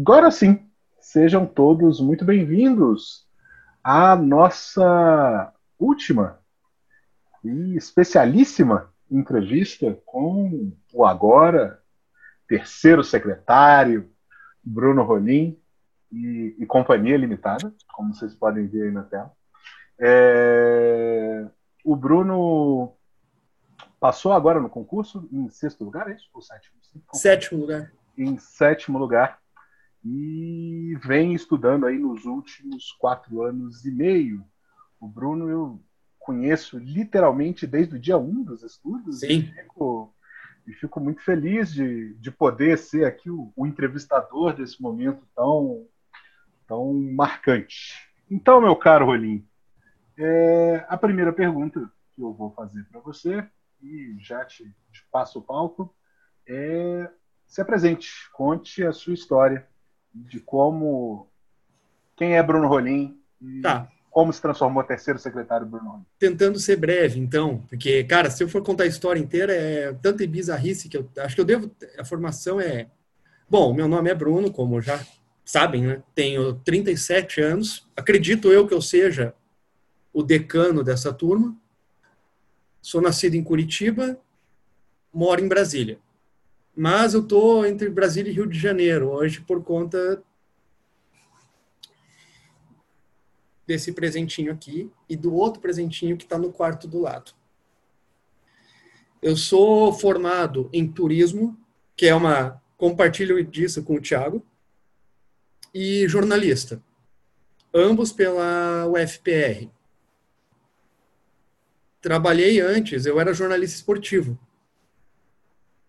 Agora sim, sejam todos muito bem-vindos à nossa última e especialíssima entrevista com o agora terceiro secretário, Bruno Rolim e, e Companhia Limitada, como vocês podem ver aí na tela. É... O Bruno passou agora no concurso em sexto lugar, é isso? Ou sétimo? Sétimo lugar. Em sétimo lugar e vem estudando aí nos últimos quatro anos e meio. O Bruno eu conheço literalmente desde o dia um dos estudos. Sim. E fico, e fico muito feliz de, de poder ser aqui o, o entrevistador desse momento tão, tão marcante. Então, meu caro Rolim, é, a primeira pergunta que eu vou fazer para você, e já te, te passo o palco, é se apresente, conte a sua história de como quem é Bruno Rolim Tá. como se transformou terceiro secretário Bruno Rolim. Tentando ser breve, então, porque, cara, se eu for contar a história inteira, é tanta bizarrice que eu acho que eu devo. A formação é. Bom, meu nome é Bruno, como já sabem, né? Tenho 37 anos. Acredito eu que eu seja o decano dessa turma. Sou nascido em Curitiba, moro em Brasília. Mas eu tô entre Brasília e Rio de Janeiro hoje por conta desse presentinho aqui e do outro presentinho que está no quarto do lado. Eu sou formado em turismo, que é uma compartilho disso com o Thiago, e jornalista, ambos pela UFPR. Trabalhei antes, eu era jornalista esportivo.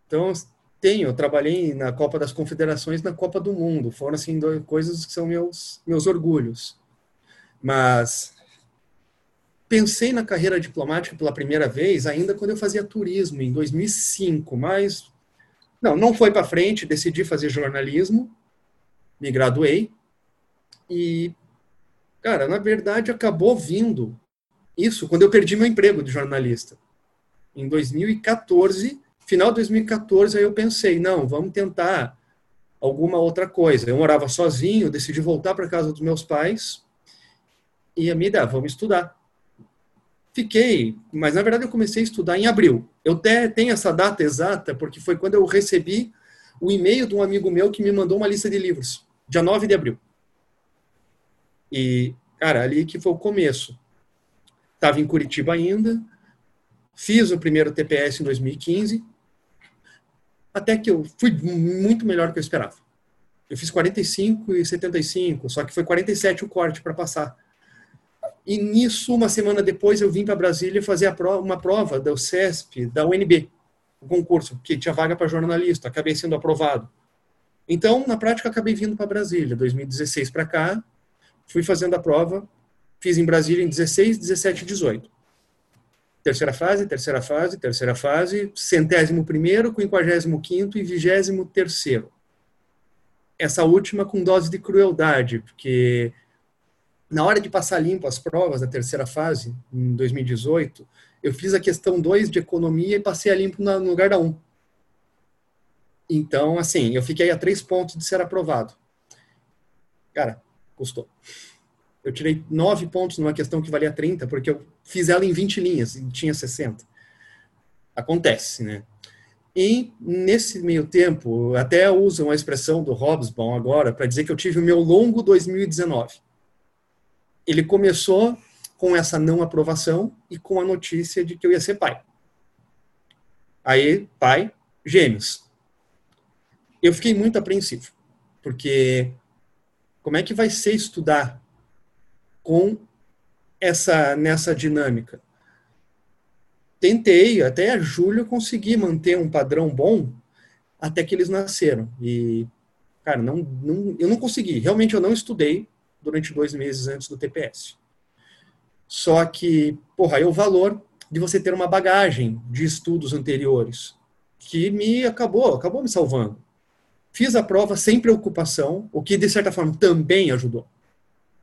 Então, tenho, trabalhei na Copa das Confederações, na Copa do Mundo. Foram assim coisas que são meus meus orgulhos. Mas pensei na carreira diplomática pela primeira vez ainda quando eu fazia turismo em 2005, mas não, não foi para frente, decidi fazer jornalismo, me graduei e cara, na verdade acabou vindo isso quando eu perdi meu emprego de jornalista. Em 2014, final de 2014, aí eu pensei, não, vamos tentar alguma outra coisa. Eu morava sozinho, decidi voltar para casa dos meus pais e a minha ideia, vamos estudar. Fiquei, mas na verdade eu comecei a estudar em abril. Eu até tenho essa data exata porque foi quando eu recebi o e-mail de um amigo meu que me mandou uma lista de livros, dia 9 de abril. E, cara, ali que foi o começo. Estava em Curitiba ainda, fiz o primeiro TPS em 2015, até que eu fui muito melhor do que eu esperava. Eu fiz 45 e 75, só que foi 47 o corte para passar. E nisso, uma semana depois, eu vim para Brasília fazer prova, uma prova da UCESP, da UNB, o concurso, que tinha vaga para jornalista, acabei sendo aprovado. Então, na prática, acabei vindo para Brasília, 2016 para cá, fui fazendo a prova, fiz em Brasília em 16, 17 e 18. Terceira fase, terceira fase, terceira fase, centésimo primeiro, quinquagésimo quinto e vigésimo terceiro. Essa última com dose de crueldade, porque na hora de passar limpo as provas da terceira fase, em 2018, eu fiz a questão 2 de economia e passei a limpo no lugar da 1. Um. Então, assim, eu fiquei a três pontos de ser aprovado. Cara, custou. Eu tirei nove pontos numa questão que valia 30, porque eu fiz ela em 20 linhas e tinha 60. Acontece, né? E nesse meio tempo, até usam a expressão do Hobsbawm agora para dizer que eu tive o meu longo 2019. Ele começou com essa não aprovação e com a notícia de que eu ia ser pai. Aí, pai, gêmeos. Eu fiquei muito apreensivo, porque como é que vai ser estudar com essa nessa dinâmica. Tentei, até a julho consegui manter um padrão bom até que eles nasceram. E, cara, não, não, eu não consegui. Realmente eu não estudei durante dois meses antes do TPS. Só que, porra, aí o valor de você ter uma bagagem de estudos anteriores que me acabou, acabou me salvando. Fiz a prova sem preocupação, o que de certa forma também ajudou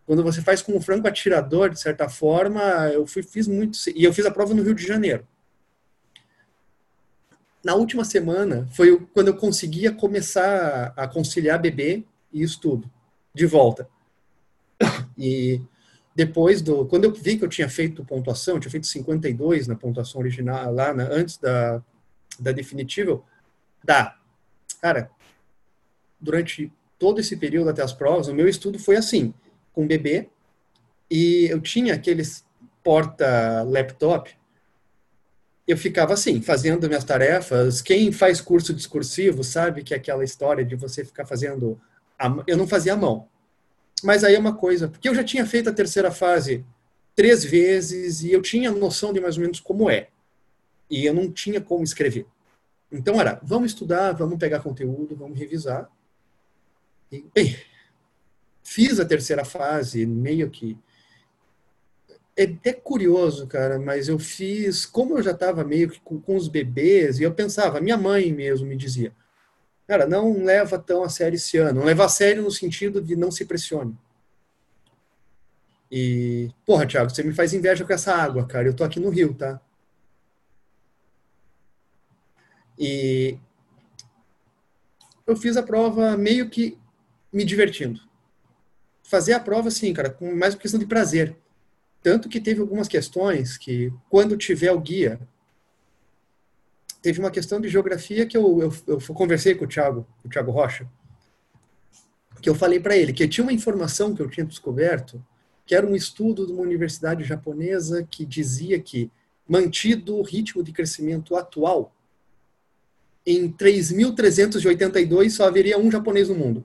quando você faz com um franco atirador, de certa forma, eu fui, fiz muito. E eu fiz a prova no Rio de Janeiro. Na última semana foi quando eu conseguia começar a conciliar bebê e estudo de volta. E depois do. Quando eu vi que eu tinha feito pontuação, eu tinha feito 52 na pontuação original, lá na, antes da, da definitiva, dá. Cara, durante todo esse período até as provas, o meu estudo foi assim, com bebê, e eu tinha aqueles porta-laptop, eu ficava assim, fazendo minhas tarefas. Quem faz curso discursivo sabe que é aquela história de você ficar fazendo. A... Eu não fazia a mão. Mas aí é uma coisa, porque eu já tinha feito a terceira fase três vezes e eu tinha noção de mais ou menos como é. E eu não tinha como escrever. Então era, vamos estudar, vamos pegar conteúdo, vamos revisar. E, bem, fiz a terceira fase, meio que é até curioso, cara, mas eu fiz, como eu já estava meio que com, com, os bebês, e eu pensava, minha mãe mesmo me dizia, cara, não leva tão a sério esse ano, não leva a sério no sentido de não se pressione. E, porra, Thiago, você me faz inveja com essa água, cara, eu tô aqui no Rio, tá? E eu fiz a prova meio que me divertindo. Fazer a prova, assim, cara, com mais uma questão de prazer tanto que teve algumas questões que, quando tiver o guia, teve uma questão de geografia que eu, eu, eu conversei com o Thiago, o Thiago Rocha, que eu falei para ele que tinha uma informação que eu tinha descoberto, que era um estudo de uma universidade japonesa que dizia que, mantido o ritmo de crescimento atual, em 3.382 só haveria um japonês no mundo.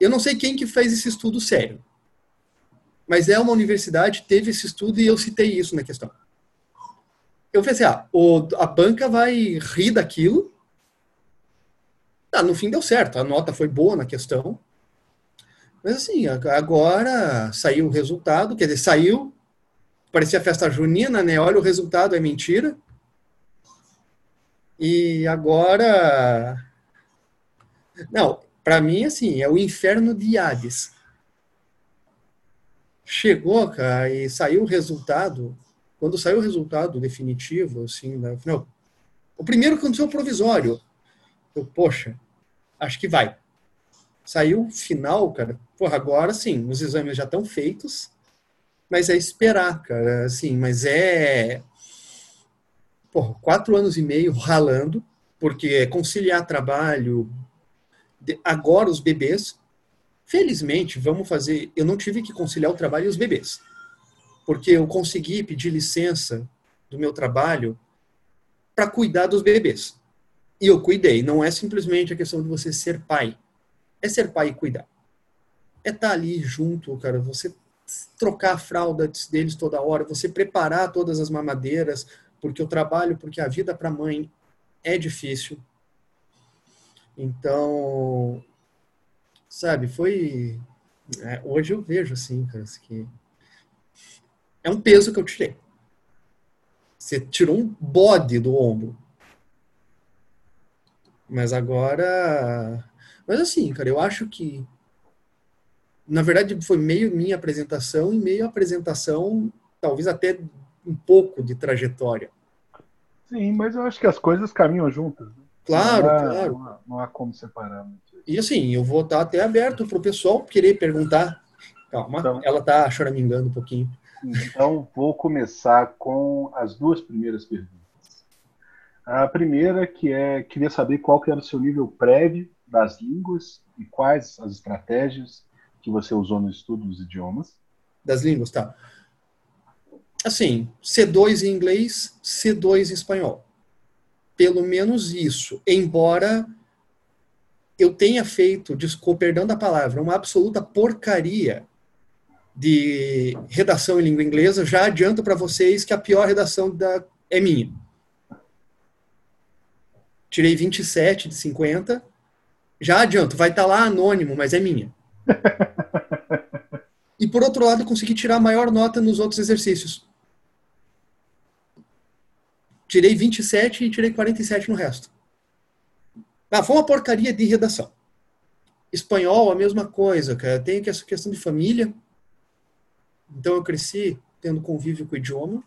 Eu não sei quem que fez esse estudo sério, mas é uma universidade, teve esse estudo e eu citei isso na questão. Eu pensei, ah, o, a banca vai rir daquilo. Ah, no fim deu certo, a nota foi boa na questão. Mas assim, agora saiu o resultado, quer dizer, saiu, parecia festa junina, né? Olha o resultado, é mentira. E agora. Não, para mim, assim, é o inferno de Hades chegou, cara, e saiu o resultado, quando saiu o resultado definitivo, assim, né, não, o primeiro aconteceu o provisório. Eu, poxa, acho que vai. Saiu o final, cara. Porra, agora sim, os exames já estão feitos, mas é esperar, cara, assim, mas é porra, quatro anos e meio ralando, porque é conciliar trabalho, agora os bebês, Felizmente, vamos fazer. Eu não tive que conciliar o trabalho e os bebês, porque eu consegui pedir licença do meu trabalho para cuidar dos bebês. E eu cuidei. Não é simplesmente a questão de você ser pai, é ser pai e cuidar. É estar tá ali junto, cara. Você trocar a fralda deles toda hora, você preparar todas as mamadeiras, porque eu trabalho, porque a vida para mãe é difícil. Então, sabe, foi. É, hoje eu vejo assim, cara, que é um peso que eu tirei. Você tirou um bode do ombro. Mas agora. Mas assim, cara, eu acho que. Na verdade, foi meio minha apresentação e meio apresentação, talvez até um pouco de trajetória. Sim, mas eu acho que as coisas caminham juntas. Né? Claro, não há, claro. Não há, não há como separar. E assim, eu vou estar até aberto para o pessoal querer perguntar. Calma, então, ela está choramingando um pouquinho. Então, vou começar com as duas primeiras perguntas. A primeira, que é, queria saber qual que era o seu nível prévio das línguas e quais as estratégias que você usou no estudo dos idiomas. Das línguas, tá. Assim, C2 em inglês, C2 em espanhol. Pelo menos isso. Embora eu tenha feito, desculpa, perdão da palavra, uma absoluta porcaria de redação em língua inglesa, já adianto para vocês que a pior redação da, é minha. Tirei 27 de 50. Já adianto, vai estar tá lá anônimo, mas é minha. e por outro lado, consegui tirar a maior nota nos outros exercícios. Tirei 27 e tirei 47 no resto. Ah, foi uma porcaria de redação. Espanhol, a mesma coisa, cara. Tem essa questão de família. Então eu cresci tendo convívio com o idioma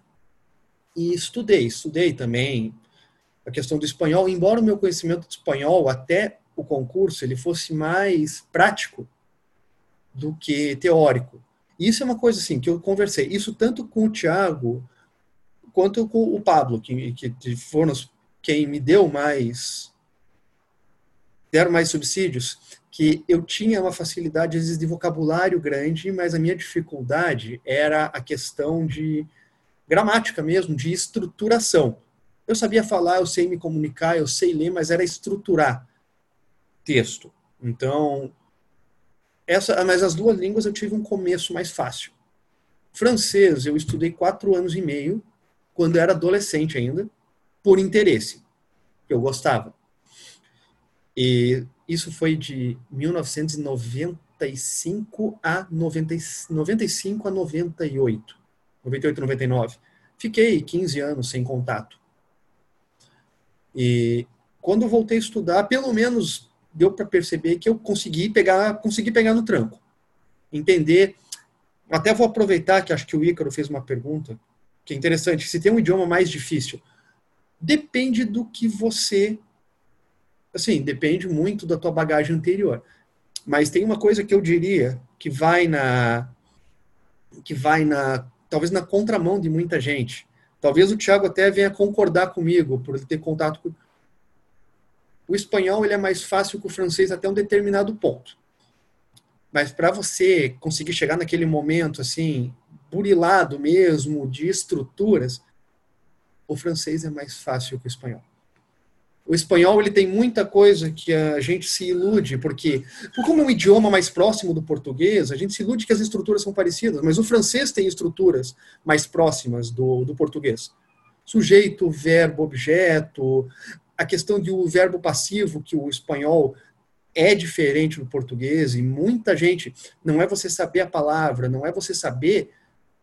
e estudei, estudei também a questão do espanhol, embora o meu conhecimento de espanhol até o concurso ele fosse mais prático do que teórico. Isso é uma coisa assim que eu conversei, isso tanto com o Tiago quanto com o Pablo, que, que foram quem me deu mais deram mais subsídios, que eu tinha uma facilidade às vezes de vocabulário grande, mas a minha dificuldade era a questão de gramática mesmo, de estruturação. Eu sabia falar, eu sei me comunicar, eu sei ler, mas era estruturar texto. Então, essa, mas as duas línguas eu tive um começo mais fácil. Francês eu estudei quatro anos e meio, quando eu era adolescente ainda, por interesse. Eu gostava. E isso foi de 1995 a 90, 95 a 98. 98, 99. Fiquei 15 anos sem contato. E quando voltei a estudar, pelo menos deu para perceber que eu consegui pegar, consegui pegar no tranco. Entender. Até vou aproveitar que acho que o Ícaro fez uma pergunta que é interessante. Se tem um idioma mais difícil, depende do que você assim, depende muito da tua bagagem anterior. Mas tem uma coisa que eu diria que vai na que vai na talvez na contramão de muita gente. Talvez o Thiago até venha concordar comigo por ele ter contato com o espanhol ele é mais fácil que o francês até um determinado ponto. Mas para você conseguir chegar naquele momento assim, burilado mesmo de estruturas, o francês é mais fácil que o espanhol. O espanhol ele tem muita coisa que a gente se ilude, porque como é um idioma mais próximo do português, a gente se ilude que as estruturas são parecidas, mas o francês tem estruturas mais próximas do, do português. Sujeito, verbo, objeto, a questão do verbo passivo, que o espanhol é diferente do português, e muita gente, não é você saber a palavra, não é você saber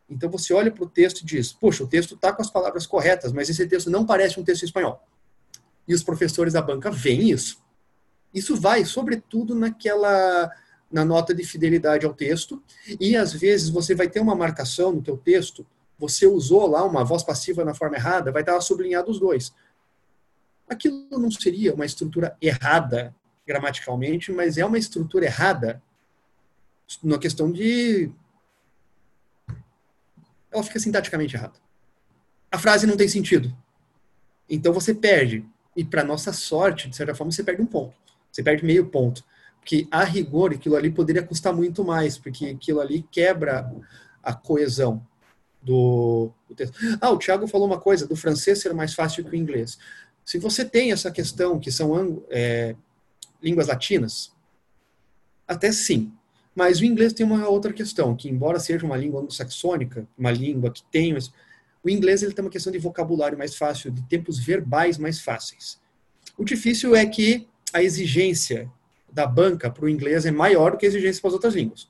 então você olha para o texto e diz: Poxa, o texto está com as palavras corretas, mas esse texto não parece um texto espanhol e os professores da banca veem isso. Isso vai, sobretudo, naquela na nota de fidelidade ao texto, e às vezes você vai ter uma marcação no teu texto, você usou lá uma voz passiva na forma errada, vai estar sublinhado os dois. Aquilo não seria uma estrutura errada gramaticalmente, mas é uma estrutura errada na questão de ela fica sintaticamente errada. A frase não tem sentido. Então você perde. E para nossa sorte, de certa forma, você perde um ponto. Você perde meio ponto. Porque a rigor, aquilo ali poderia custar muito mais, porque aquilo ali quebra a coesão do, do texto. Ah, o Tiago falou uma coisa, do francês ser mais fácil que o inglês. Se você tem essa questão, que são é, línguas latinas, até sim. Mas o inglês tem uma outra questão, que embora seja uma língua anglo-saxônica, uma língua que tem o inglês ele tem uma questão de vocabulário mais fácil, de tempos verbais mais fáceis. O difícil é que a exigência da banca para o inglês é maior do que a exigência para as outras línguas.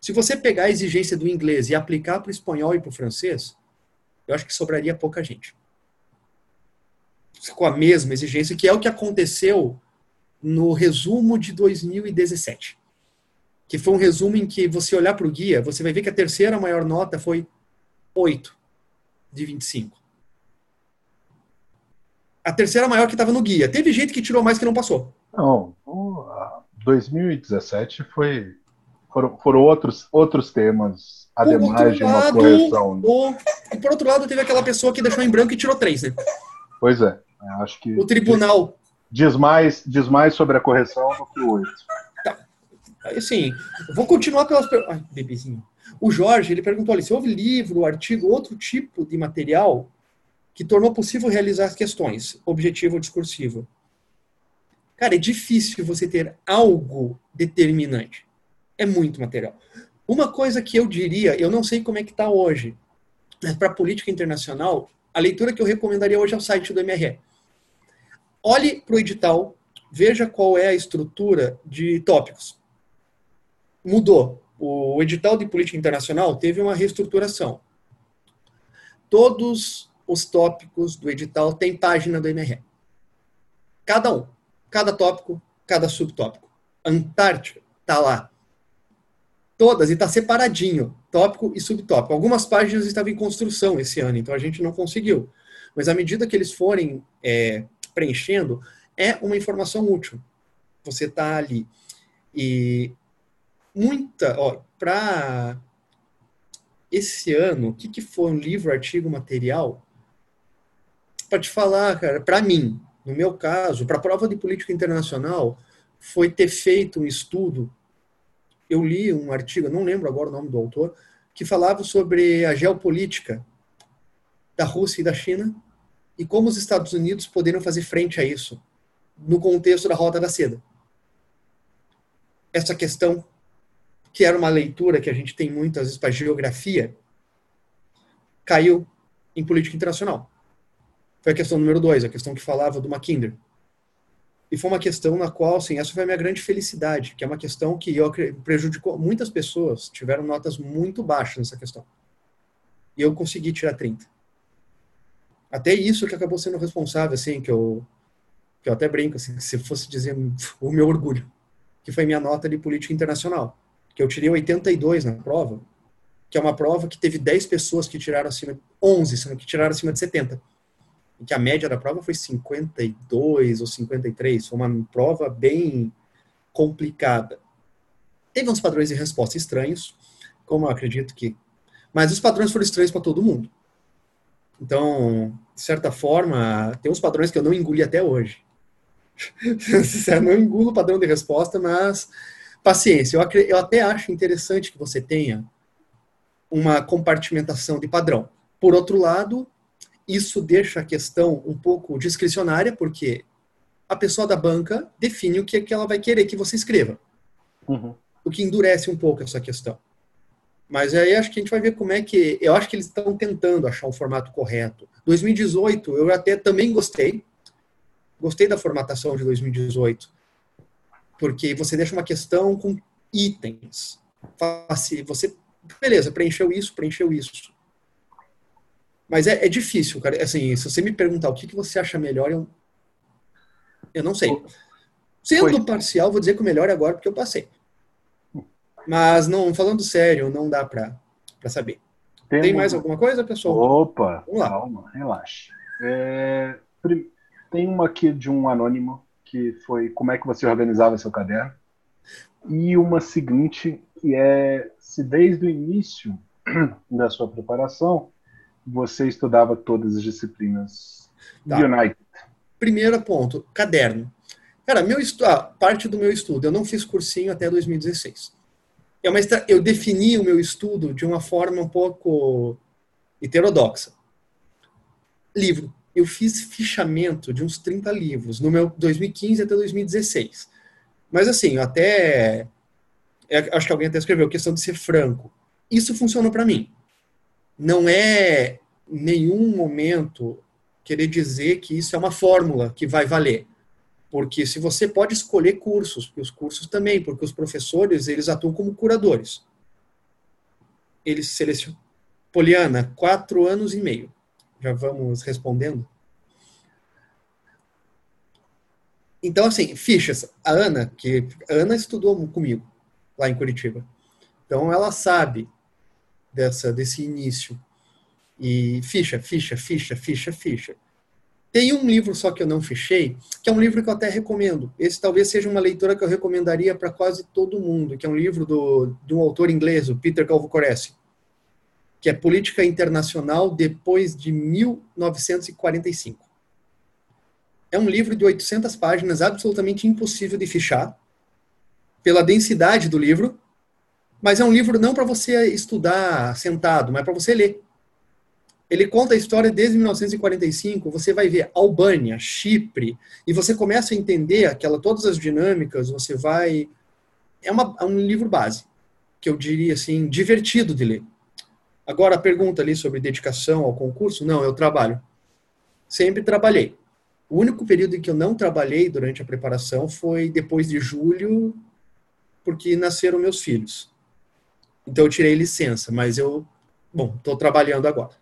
Se você pegar a exigência do inglês e aplicar para o espanhol e para o francês, eu acho que sobraria pouca gente. Com a mesma exigência, que é o que aconteceu no resumo de 2017. Que foi um resumo em que você olhar para o guia, você vai ver que a terceira maior nota foi 8 de 25. A terceira maior que estava no guia. Teve gente que tirou mais que não passou. Não, 2017 foi foram, foram outros, outros temas, ademais de uma lado, correção. Né? O, e por outro lado, teve aquela pessoa que deixou em branco e tirou três, né? Pois é, acho que. O tribunal. Diz mais, diz mais sobre a correção do que o oito. Assim, vou continuar pelas. Ai, bebezinho. O Jorge, ele perguntou ali, se houve livro, artigo, outro tipo de material que tornou possível realizar as questões, objetivo ou discursivo. Cara, é difícil você ter algo determinante. É muito material. Uma coisa que eu diria, eu não sei como é que está hoje, mas para política internacional, a leitura que eu recomendaria hoje é o site do MRE. Olhe para o edital, veja qual é a estrutura de tópicos. Mudou o edital de política internacional teve uma reestruturação. Todos os tópicos do edital têm página do MRE. Cada um. Cada tópico, cada subtópico. Antártica está lá. Todas, e está separadinho, tópico e subtópico. Algumas páginas estavam em construção esse ano, então a gente não conseguiu. Mas à medida que eles forem é, preenchendo, é uma informação útil. você está ali. E muita, ó, para esse ano, o que, que foi um livro, artigo, material? Para te falar, cara, para mim, no meu caso, para a prova de política internacional, foi ter feito um estudo. Eu li um artigo, não lembro agora o nome do autor, que falava sobre a geopolítica da Rússia e da China e como os Estados Unidos poderiam fazer frente a isso no contexto da Rota da Seda. Essa questão, que era uma leitura que a gente tem muitas vezes para geografia, caiu em política internacional. Foi a questão número dois, a questão que falava do Mackinder. E foi uma questão na qual, assim, essa foi a minha grande felicidade, que é uma questão que eu prejudicou muitas pessoas, tiveram notas muito baixas nessa questão. E eu consegui tirar 30. Até isso que acabou sendo responsável, assim, que eu, que eu até brinco, assim, se fosse dizer o meu orgulho, que foi minha nota de política internacional, que eu tirei 82 na prova, que é uma prova que teve 10 pessoas que tiraram acima, 11, sendo que tiraram acima de 70 em que a média da prova foi 52 ou 53, foi uma prova bem complicada. Teve uns padrões de resposta estranhos, como eu acredito que. Mas os padrões foram estranhos para todo mundo. Então, de certa forma, tem uns padrões que eu não engoli até hoje. eu não engulo o padrão de resposta, mas paciência. Eu, eu até acho interessante que você tenha uma compartimentação de padrão. Por outro lado, isso deixa a questão um pouco discricionária, porque a pessoa da banca define o que, é que ela vai querer que você escreva. Uhum. O que endurece um pouco essa questão. Mas aí acho que a gente vai ver como é que. Eu acho que eles estão tentando achar um formato correto. 2018, eu até também gostei. Gostei da formatação de 2018. Porque você deixa uma questão com itens. Você, beleza, preencheu isso, preencheu isso. Mas é, é, difícil, cara. Assim, se você me perguntar o que, que você acha melhor, eu, eu não sei. Sendo Foi. parcial, vou dizer que o melhor é agora porque eu passei. Mas não, falando sério, não dá pra, pra saber. Tem, tem mais alguma coisa, pessoal? Opa, Vamos lá. calma, relaxa. É, tem uma aqui de um anônimo que foi como é que você organizava seu caderno e uma seguinte que é se desde o início da sua preparação você estudava todas as disciplinas tá. United? Primeiro ponto, caderno. Cara, meu estu... Ah, parte do meu estudo, eu não fiz cursinho até 2016. É uma estra... Eu defini o meu estudo de uma forma um pouco heterodoxa. Livro. Eu fiz fichamento de uns 30 livros, no meu 2015 até 2016. Mas assim, até. É, acho que alguém até escreveu, questão de ser franco. Isso funcionou para mim não é nenhum momento querer dizer que isso é uma fórmula que vai valer. Porque se você pode escolher cursos, e os cursos também, porque os professores, eles atuam como curadores. Eles selecionam. Poliana, quatro anos e meio. Já vamos respondendo? Então, assim, fichas. A Ana, que a Ana estudou comigo lá em Curitiba. Então, ela sabe dessa desse início. E ficha, ficha, ficha, ficha, ficha. Tem um livro só que eu não fechei, que é um livro que eu até recomendo. Esse talvez seja uma leitura que eu recomendaria para quase todo mundo, que é um livro do, de um autor inglês, o Peter Calvocoressi, que é Política Internacional depois de 1945. É um livro de 800 páginas, absolutamente impossível de fichar, pela densidade do livro, mas é um livro não para você estudar sentado, mas para você ler. Ele conta a história desde 1945. Você vai ver Albânia, Chipre, e você começa a entender aquela todas as dinâmicas. Você vai é, uma, é um livro base que eu diria assim divertido de ler. Agora a pergunta ali sobre dedicação ao concurso, não, eu trabalho. Sempre trabalhei. O único período em que eu não trabalhei durante a preparação foi depois de julho, porque nasceram meus filhos. Então eu tirei licença, mas eu, bom, estou trabalhando agora.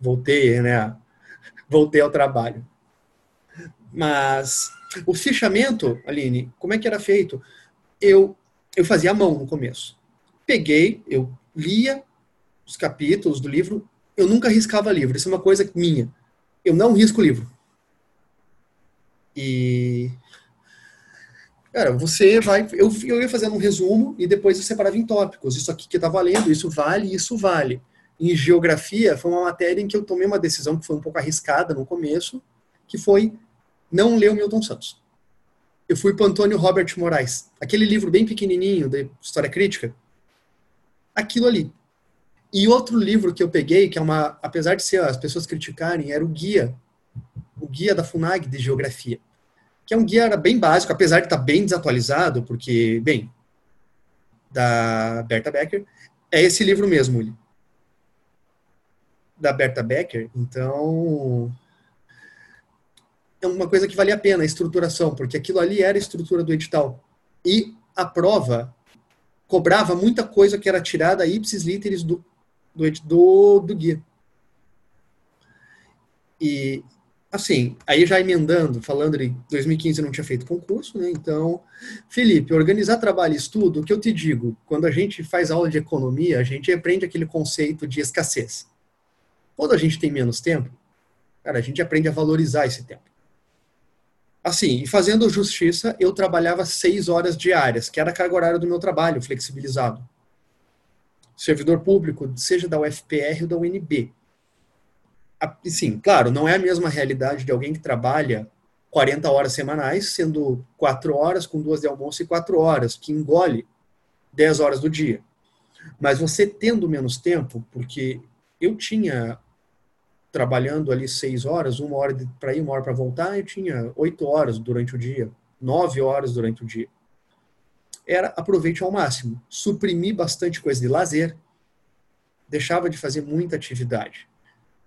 Voltei, né? Voltei ao trabalho. Mas o fichamento, Aline, como é que era feito? Eu, eu fazia a mão no começo. Peguei, eu lia os capítulos do livro, eu nunca riscava livro, isso é uma coisa minha. Eu não risco livro. E Cara, você vai. Eu, eu ia fazendo um resumo e depois eu separava em tópicos. Isso aqui que tá valendo, isso vale, isso vale. Em geografia, foi uma matéria em que eu tomei uma decisão que foi um pouco arriscada no começo, que foi não ler o Milton Santos. Eu fui para Antônio Robert Moraes, aquele livro bem pequenininho de história crítica. Aquilo ali. E outro livro que eu peguei, que é uma, apesar de ser as pessoas criticarem, era o guia, o guia da Funag de geografia que é um guia bem básico, apesar de estar bem desatualizado, porque, bem, da Berta Becker, é esse livro mesmo. Da Berta Becker, então é uma coisa que valia a pena, a estruturação, porque aquilo ali era a estrutura do edital. E a prova cobrava muita coisa que era tirada ipsis literis do, do, do, guia. E assim, aí já emendando, falando de 2015 eu não tinha feito concurso, né? Então, Felipe, organizar trabalho e estudo, o que eu te digo, quando a gente faz aula de economia, a gente aprende aquele conceito de escassez. Quando a gente tem menos tempo, cara, a gente aprende a valorizar esse tempo. Assim, e fazendo justiça, eu trabalhava seis horas diárias, que era a carga horária do meu trabalho, flexibilizado. Servidor público, seja da UFPR ou da UNB sim, claro, não é a mesma realidade de alguém que trabalha 40 horas semanais, sendo 4 horas com duas de almoço e 4 horas, que engole 10 horas do dia. Mas você tendo menos tempo, porque eu tinha trabalhando ali 6 horas, uma hora para ir, uma hora para voltar, eu tinha 8 horas durante o dia, 9 horas durante o dia. Era aproveite ao máximo, suprimir bastante coisa de lazer, deixava de fazer muita atividade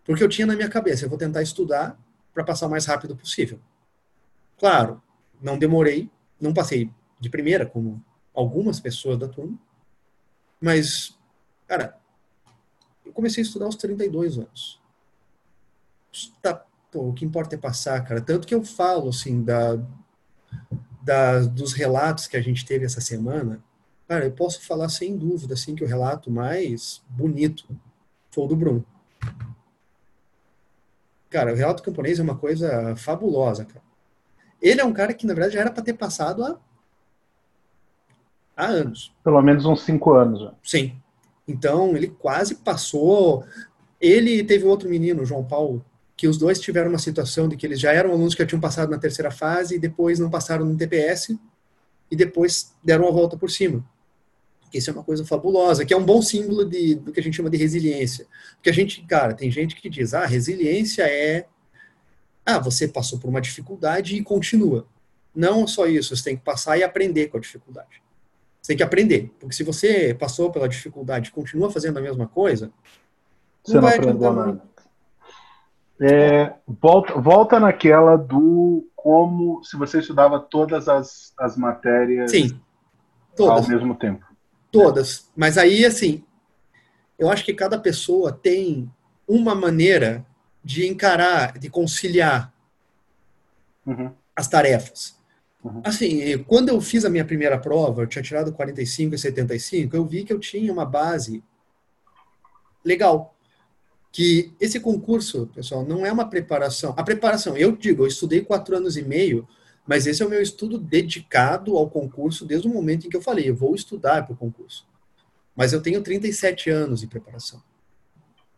porque eu tinha na minha cabeça, eu vou tentar estudar para passar o mais rápido possível. Claro, não demorei, não passei de primeira, como algumas pessoas da turma, mas, cara, eu comecei a estudar aos 32 anos. Tá, pô, o que importa é passar, cara. Tanto que eu falo, assim, da, dos relatos que a gente teve essa semana, cara, eu posso falar sem dúvida, assim, que o relato mais bonito foi o do Bruno. Cara, o relato camponês é uma coisa fabulosa, cara. Ele é um cara que, na verdade, já era para ter passado há, há anos. Pelo menos uns cinco anos já. Sim. Então, ele quase passou. Ele teve outro menino, João Paulo, que os dois tiveram uma situação de que eles já eram alunos que já tinham passado na terceira fase e depois não passaram no TPS e depois deram a volta por cima isso é uma coisa fabulosa, que é um bom símbolo de, do que a gente chama de resiliência. Porque a gente, cara, tem gente que diz, ah, resiliência é, ah, você passou por uma dificuldade e continua. Não só isso, você tem que passar e aprender com a dificuldade. Você tem que aprender, porque se você passou pela dificuldade e continua fazendo a mesma coisa, você não, vai aprendeu nada. É, volta, volta naquela do como se você estudava todas as, as matérias Sim, todas. ao mesmo tempo. Todas. Mas aí, assim, eu acho que cada pessoa tem uma maneira de encarar, de conciliar uhum. as tarefas. Uhum. Assim, quando eu fiz a minha primeira prova, eu tinha tirado 45 e 75, eu vi que eu tinha uma base legal. Que esse concurso, pessoal, não é uma preparação. A preparação, eu digo, eu estudei quatro anos e meio mas esse é o meu estudo dedicado ao concurso desde o momento em que eu falei, eu vou estudar para o concurso. Mas eu tenho 37 anos de preparação.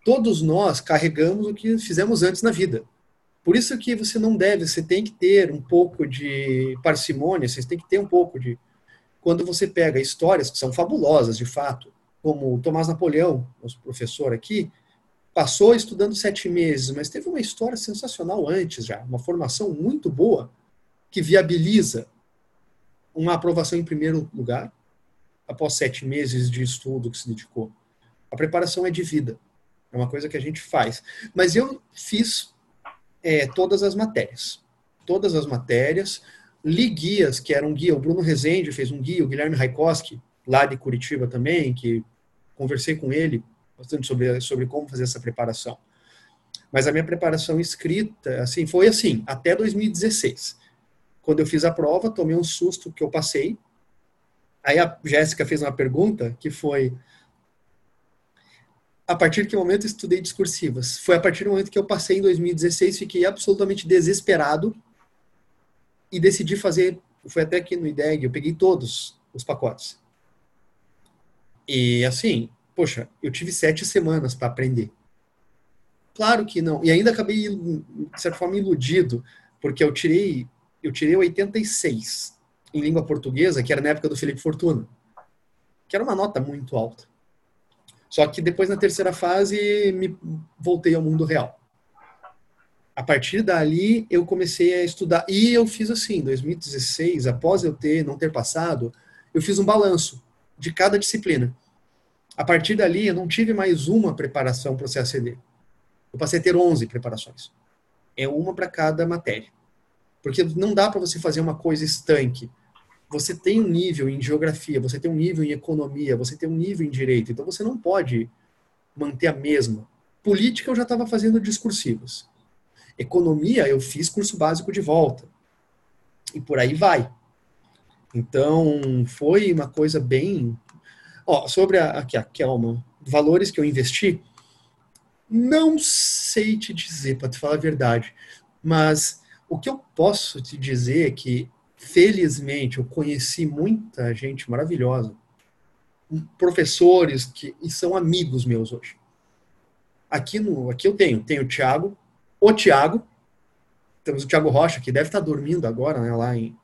Todos nós carregamos o que fizemos antes na vida. Por isso que você não deve, você tem que ter um pouco de parcimônia, você tem que ter um pouco de. Quando você pega histórias que são fabulosas, de fato, como Tomás Napoleão, nosso professor aqui, passou estudando sete meses, mas teve uma história sensacional antes já, uma formação muito boa que viabiliza uma aprovação em primeiro lugar, após sete meses de estudo que se dedicou. A preparação é de vida, é uma coisa que a gente faz. Mas eu fiz é, todas as matérias, todas as matérias, li guias, que eram um guia, o Bruno Rezende fez um guia, o Guilherme Raikoski, lá de Curitiba também, que conversei com ele bastante sobre, sobre como fazer essa preparação. Mas a minha preparação escrita, assim, foi assim, até 2016. Quando eu fiz a prova, tomei um susto que eu passei. Aí a Jéssica fez uma pergunta que foi a partir de que momento estudei discursivas? Foi a partir do momento que eu passei em 2016, fiquei absolutamente desesperado e decidi fazer fui até aqui no IDEG, eu peguei todos os pacotes. E assim, poxa, eu tive sete semanas para aprender. Claro que não. E ainda acabei, de certa forma, iludido, porque eu tirei, eu tirei 86 em língua portuguesa, que era na época do Felipe Fortuna, que era uma nota muito alta. Só que depois, na terceira fase, me voltei ao mundo real. A partir dali, eu comecei a estudar. E eu fiz assim, em 2016, após eu ter, não ter passado, eu fiz um balanço de cada disciplina. A partir dali, eu não tive mais uma preparação para o CACD. Eu passei a ter 11 preparações. É uma para cada matéria. Porque não dá para você fazer uma coisa estanque. Você tem um nível em geografia, você tem um nível em economia, você tem um nível em direito. Então você não pode manter a mesma. Política eu já estava fazendo discursivos. Economia eu fiz curso básico de volta. E por aí vai. Então foi uma coisa bem. Ó, sobre a, aqui a Kelma, valores que eu investi, não sei te dizer, para te falar a verdade, mas o que eu posso te dizer é que, felizmente, eu conheci muita gente maravilhosa, professores que e são amigos meus hoje. Aqui, no, aqui eu tenho, tenho o Tiago, o Tiago, temos o Tiago Rocha, que deve estar dormindo agora, né, lá em,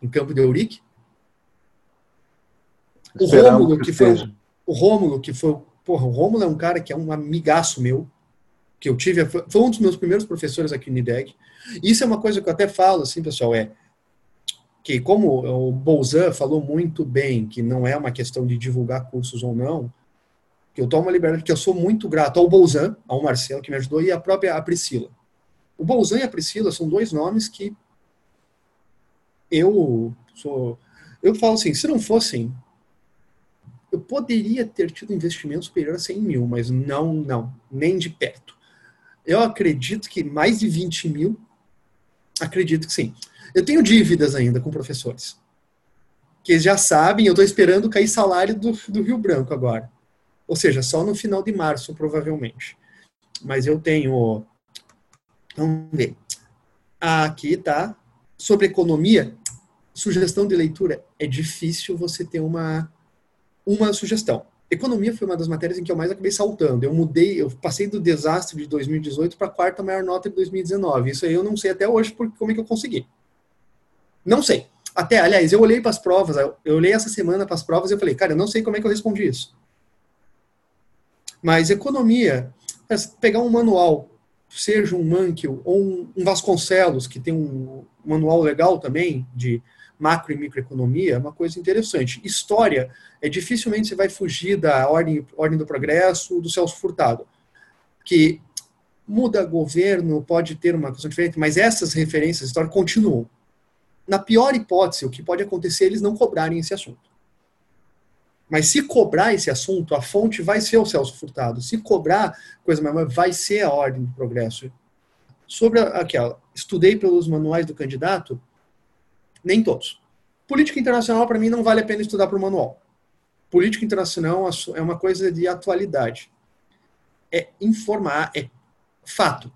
em Campo de Eurique. O Rômulo, que, que foi o Rômulo, que foi Porra, o Romulo é um cara que é um amigaço meu, que eu tive, foi um dos meus primeiros professores aqui no IDEG. Isso é uma coisa que eu até falo, assim, pessoal, é que como o Bolzan falou muito bem, que não é uma questão de divulgar cursos ou não, que eu tomo uma liberdade, que eu sou muito grato ao Bolzan, ao Marcelo, que me ajudou, e à própria a Priscila. O Bolzan e a Priscila são dois nomes que eu sou... Eu falo assim, se não fossem eu poderia ter tido investimento superior a 100 mil, mas não, não, nem de perto. Eu acredito que mais de 20 mil, acredito que sim. Eu tenho dívidas ainda com professores, que já sabem, eu estou esperando cair salário do, do Rio Branco agora. Ou seja, só no final de março, provavelmente. Mas eu tenho. Vamos ver. Aqui tá. Sobre economia, sugestão de leitura. É difícil você ter uma uma sugestão. Economia foi uma das matérias em que eu mais acabei saltando. Eu mudei, eu passei do desastre de 2018 para a quarta maior nota de 2019. Isso aí eu não sei até hoje porque, como é que eu consegui. Não sei. Até, aliás, eu olhei para as provas, eu olhei essa semana para as provas e eu falei, cara, eu não sei como é que eu respondi isso. Mas economia, pegar um manual, seja um Mankio ou um Vasconcelos, que tem um manual legal também de macro e microeconomia é uma coisa interessante. História, é dificilmente você vai fugir da ordem, ordem do progresso do Celso Furtado, que muda governo, pode ter uma questão diferente, mas essas referências históricas continuam. Na pior hipótese, o que pode acontecer é eles não cobrarem esse assunto. Mas se cobrar esse assunto, a fonte vai ser o Celso Furtado. Se cobrar coisa mais, vai ser a ordem do progresso. Sobre aquela, estudei pelos manuais do candidato, nem todos. Política internacional, para mim, não vale a pena estudar para o manual. Política internacional é uma coisa de atualidade. É informar, é fato.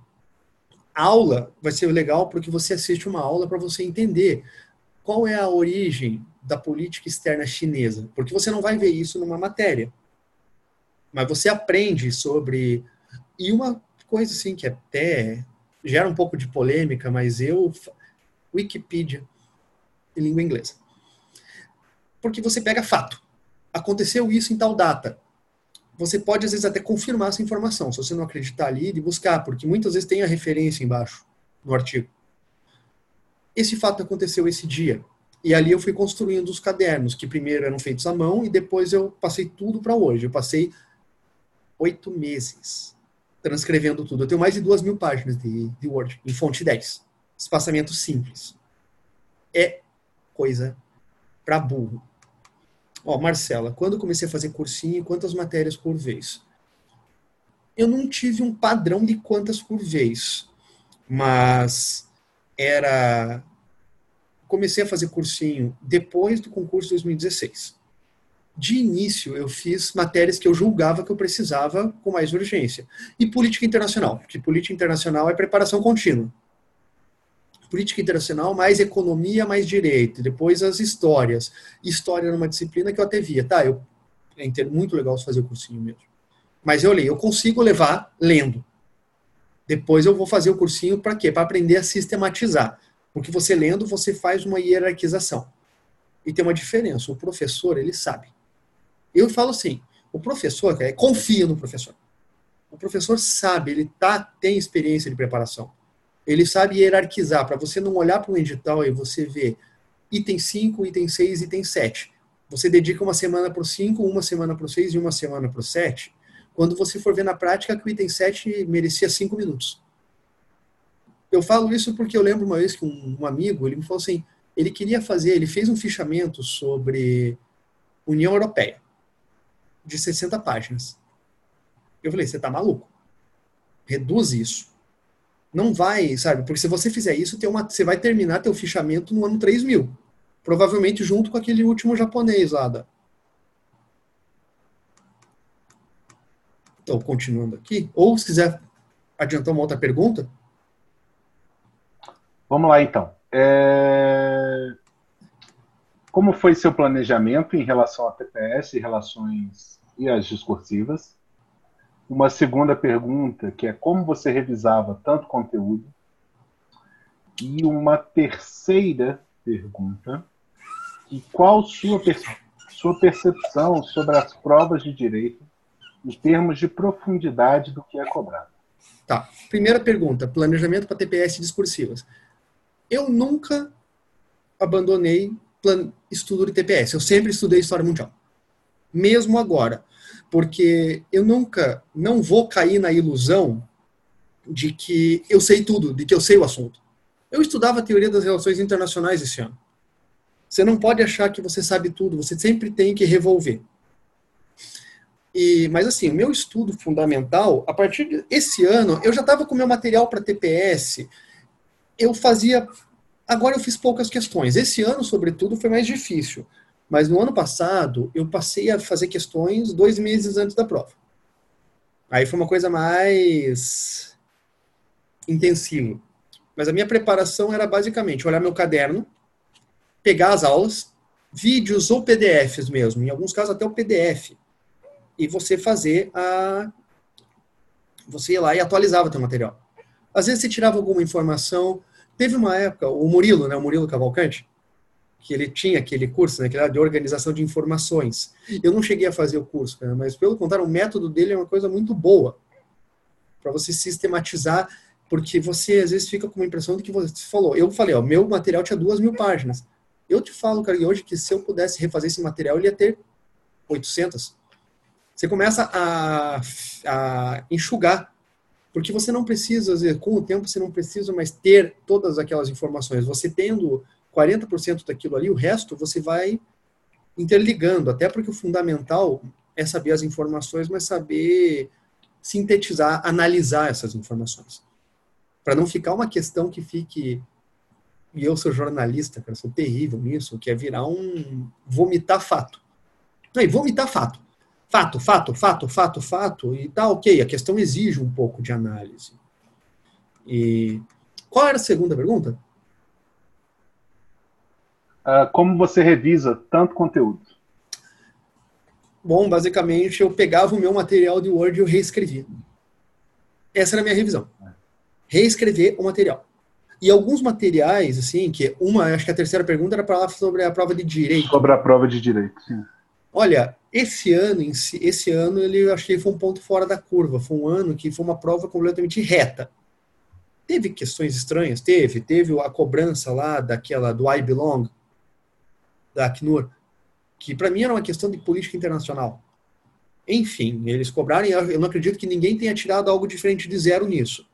A aula vai ser legal porque você assiste uma aula para você entender qual é a origem da política externa chinesa, porque você não vai ver isso numa matéria. Mas você aprende sobre. E uma coisa assim que até gera um pouco de polêmica, mas eu. Wikipedia em língua inglesa. Porque você pega fato. Aconteceu isso em tal data. Você pode, às vezes, até confirmar essa informação, se você não acreditar ali, de buscar, porque muitas vezes tem a referência embaixo no artigo. Esse fato aconteceu esse dia. E ali eu fui construindo os cadernos, que primeiro eram feitos à mão e depois eu passei tudo para hoje. Eu passei oito meses transcrevendo tudo. Eu tenho mais de duas mil páginas de, de Word, em fonte 10. Espaçamento simples. É coisa para burro. Ó, Marcela, quando comecei a fazer cursinho, quantas matérias por vez? Eu não tive um padrão de quantas por vez, mas era comecei a fazer cursinho depois do concurso de 2016. De início, eu fiz matérias que eu julgava que eu precisava com mais urgência. E política internacional, porque política internacional é preparação contínua. Política internacional, mais economia, mais direito, depois as histórias. História era uma disciplina que eu até via, tá, eu, é muito legal fazer o cursinho mesmo. Mas eu leio, eu consigo levar lendo. Depois eu vou fazer o cursinho para quê? Para aprender a sistematizar. Porque você lendo, você faz uma hierarquização. E tem uma diferença, o professor, ele sabe. Eu falo assim, o professor, é, confia no professor. O professor sabe, ele tá, tem experiência de preparação. Ele sabe hierarquizar, para você não olhar para um edital e você ver item 5, item 6, item 7. Você dedica uma semana para o 5, uma semana para o 6 e uma semana para o 7. Quando você for ver na prática que o item 7 merecia 5 minutos. Eu falo isso porque eu lembro uma vez que um, um amigo, ele me falou assim, ele queria fazer, ele fez um fichamento sobre União Europeia de 60 páginas. Eu falei, você tá maluco? Reduz isso. Não vai, sabe? Porque se você fizer isso, tem uma, você vai terminar teu fichamento no ano 3000. Provavelmente junto com aquele último japonês lá da. Então, continuando aqui. Ou se quiser adiantar uma outra pergunta. Vamos lá, então. É... Como foi seu planejamento em relação a TPS relações e as discursivas? Uma segunda pergunta, que é como você revisava tanto conteúdo? E uma terceira pergunta, e qual sua, sua percepção sobre as provas de direito em termos de profundidade do que é cobrado? Tá. Primeira pergunta, planejamento para TPS discursivas. Eu nunca abandonei estudo de TPS. Eu sempre estudei História Mundial. Mesmo agora. Porque eu nunca, não vou cair na ilusão de que eu sei tudo, de que eu sei o assunto. Eu estudava a teoria das relações internacionais esse ano. Você não pode achar que você sabe tudo, você sempre tem que revolver. E, mas assim, o meu estudo fundamental, a partir desse ano, eu já estava com meu material para TPS, eu fazia. Agora eu fiz poucas questões. Esse ano, sobretudo, foi mais difícil. Mas no ano passado, eu passei a fazer questões dois meses antes da prova. Aí foi uma coisa mais intensiva. Mas a minha preparação era basicamente olhar meu caderno, pegar as aulas, vídeos ou PDFs mesmo, em alguns casos até o PDF, e você fazer a. Você ia lá e atualizava o teu material. Às vezes você tirava alguma informação, Teve uma época, o Murilo, né, o Murilo Cavalcante, que ele tinha aquele curso, né, que era de organização de informações. Eu não cheguei a fazer o curso, né, mas pelo contrário, o método dele é uma coisa muito boa para você sistematizar, porque você às vezes fica com uma impressão de que você falou. Eu falei, ó, meu material tinha duas mil páginas. Eu te falo, cara, hoje que se eu pudesse refazer esse material, ele ia ter 800. Você começa a, a enxugar porque você não precisa, com o tempo, você não precisa mais ter todas aquelas informações. Você tendo 40% daquilo ali, o resto você vai interligando, até porque o fundamental é saber as informações, mas saber sintetizar, analisar essas informações. Para não ficar uma questão que fique. E eu sou jornalista, cara, sou terrível nisso, que é virar um. vomitar fato. E vomitar fato fato, fato, fato, fato, fato, e tá ok, a questão exige um pouco de análise. E qual era a segunda pergunta? Uh, como você revisa tanto conteúdo? Bom, basicamente eu pegava o meu material de Word e eu reescrevia. Essa era a minha revisão. Reescrever o material. E alguns materiais, assim, que uma, acho que a terceira pergunta era para falar sobre a prova de direito. Sobre a prova de direito, sim. Olha, esse ano, esse ano ele eu achei que foi um ponto fora da curva. Foi um ano que foi uma prova completamente reta. Teve questões estranhas, teve, teve a cobrança lá daquela do I Belong da Acnur, que para mim era uma questão de política internacional. Enfim, eles cobraram, eu não acredito que ninguém tenha tirado algo diferente de zero nisso.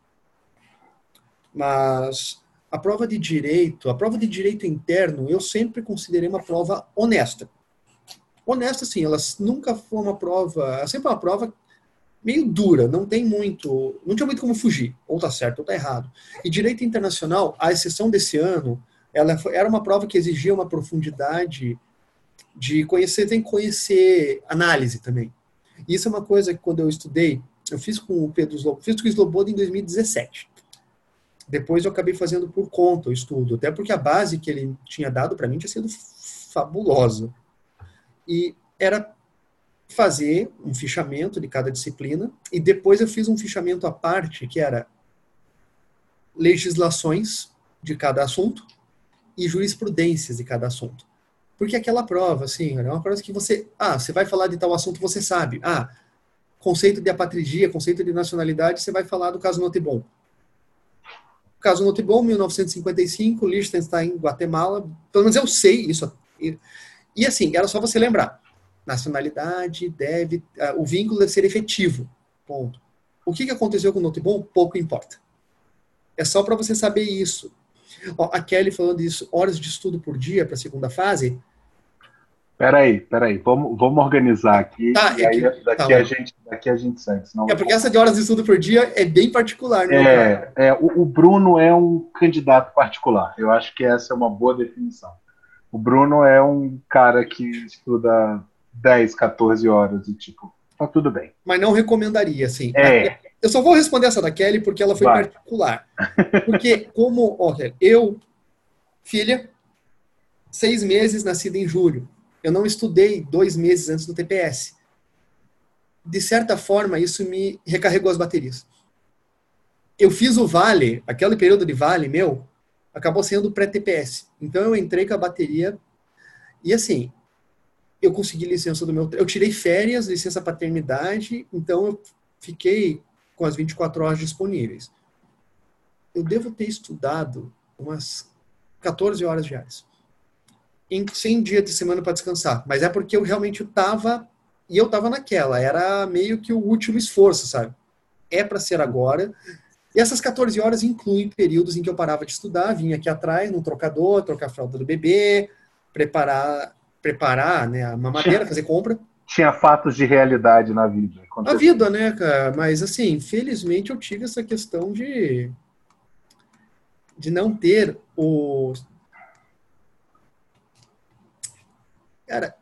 Mas a prova de direito, a prova de direito interno, eu sempre considerei uma prova honesta honesta, assim, elas nunca foi uma prova, é sempre uma prova meio dura, não tem muito, não tinha muito como fugir, ou tá certo ou tá errado. E direito internacional, à exceção desse ano, ela foi, era uma prova que exigia uma profundidade de conhecer, tem que conhecer análise também. Isso é uma coisa que quando eu estudei, eu fiz com o Pedro Sloboda, fiz com o Sloboda em 2017. Depois eu acabei fazendo por conta o estudo, até porque a base que ele tinha dado para mim tinha sido fabulosa. E era fazer um fichamento de cada disciplina e depois eu fiz um fichamento à parte que era legislações de cada assunto e jurisprudências de cada assunto. Porque aquela prova, assim, é uma prova que você, ah, você vai falar de tal assunto, você sabe. Ah, conceito de apatridia, conceito de nacionalidade, você vai falar do caso Notebon. Caso Notebon, 1955, Liechtenstein, Guatemala, pelo menos eu sei isso. E, e assim, era só você lembrar. Nacionalidade deve, uh, o vínculo deve ser efetivo. Ponto. O que, que aconteceu com o Notebon? Pouco importa. É só para você saber isso. Ó, a Kelly falando isso, horas de estudo por dia para a segunda fase. Peraí, peraí, vamos, vamos organizar aqui. Tá, e é aí, que, daqui, tá a gente, daqui a gente segue. Senão é porque essa de horas de estudo por dia é bem particular, né? É, é o, o, Bruno é um candidato particular. Eu acho que essa é uma boa definição. O Bruno é um cara que estuda 10, 14 horas e tipo, tá tudo bem. Mas não recomendaria, assim. É. Eu só vou responder essa da Kelly porque ela foi Vai. particular. Porque, como, ó, eu, filha, seis meses, nascida em julho, eu não estudei dois meses antes do TPS. De certa forma, isso me recarregou as baterias. Eu fiz o vale, aquele período de vale meu, acabou sendo pré-TPS. Então eu entrei com a bateria e assim, eu consegui licença do meu. Eu tirei férias, licença paternidade, então eu fiquei com as 24 horas disponíveis. Eu devo ter estudado umas 14 horas diárias. Em 100 dias de semana para descansar. Mas é porque eu realmente estava. E eu estava naquela. Era meio que o último esforço, sabe? É para ser agora. E essas 14 horas incluem períodos em que eu parava de estudar, vinha aqui atrás no trocador, trocar a fralda do bebê, preparar, preparar né, a mamadeira, fazer compra tinha fatos de realidade na vida. A vida, né, cara? Mas, assim, felizmente eu tive essa questão de, de não ter o. Cara,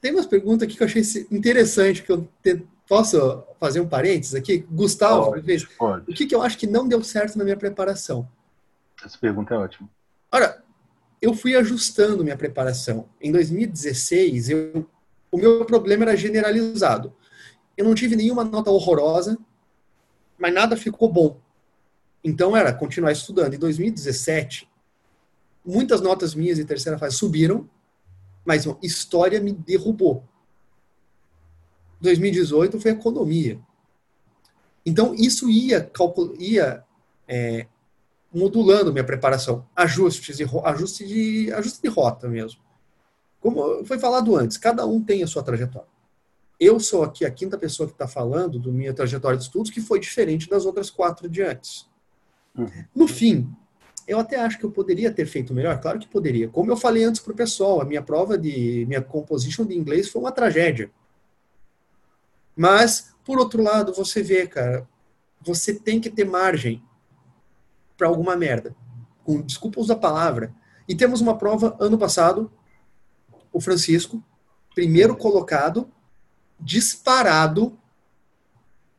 tem umas perguntas aqui que eu achei interessante, que eu te... posso fazer um parênteses aqui? Gustavo, pode, pode. o que, que eu acho que não deu certo na minha preparação? Essa pergunta é ótima. Ora, eu fui ajustando minha preparação. Em 2016, eu o meu problema era generalizado. Eu não tive nenhuma nota horrorosa, mas nada ficou bom. Então era continuar estudando. Em 2017, muitas notas minhas de terceira fase subiram, mas história me derrubou. 2018 foi economia. Então isso ia, ia é, modulando minha preparação, ajustes de, ajuste de ajuste de rota mesmo. Como foi falado antes, cada um tem a sua trajetória. Eu sou aqui a quinta pessoa que está falando do minha trajetória de estudos, que foi diferente das outras quatro de antes. Uhum. No fim, eu até acho que eu poderia ter feito melhor, claro que poderia. Como eu falei antes para o pessoal, a minha prova de minha composition de inglês foi uma tragédia. Mas, por outro lado, você vê, cara, você tem que ter margem para alguma merda. Com, desculpa usar a palavra. E temos uma prova ano passado o Francisco, primeiro colocado, disparado,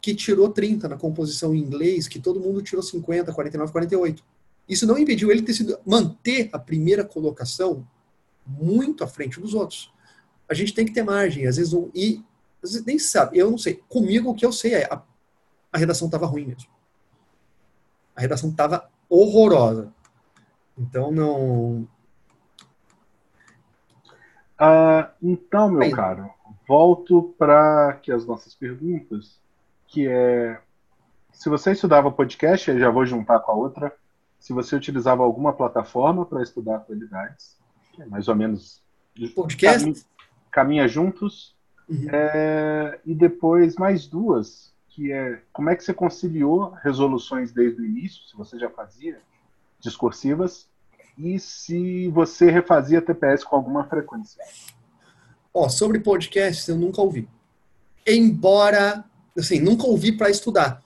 que tirou 30 na composição em inglês, que todo mundo tirou 50, 49, 48. Isso não impediu ele ter sido manter a primeira colocação muito à frente dos outros. A gente tem que ter margem, às vezes, e às vezes nem sabe, eu não sei. Comigo o que eu sei é a, a redação estava ruim mesmo. A redação estava horrorosa. Então não ah, então, meu Bem, caro, volto para que as nossas perguntas, que é se você estudava podcast, eu já vou juntar com a outra. Se você utilizava alguma plataforma para estudar atualidades, que é mais ou menos podcast, caminha, caminha juntos. Uhum. É, e depois mais duas, que é como é que você conciliou resoluções desde o início, se você já fazia discursivas, e se você refazia TPS com alguma frequência. Ó, sobre podcasts eu nunca ouvi. Embora, assim, nunca ouvi para estudar.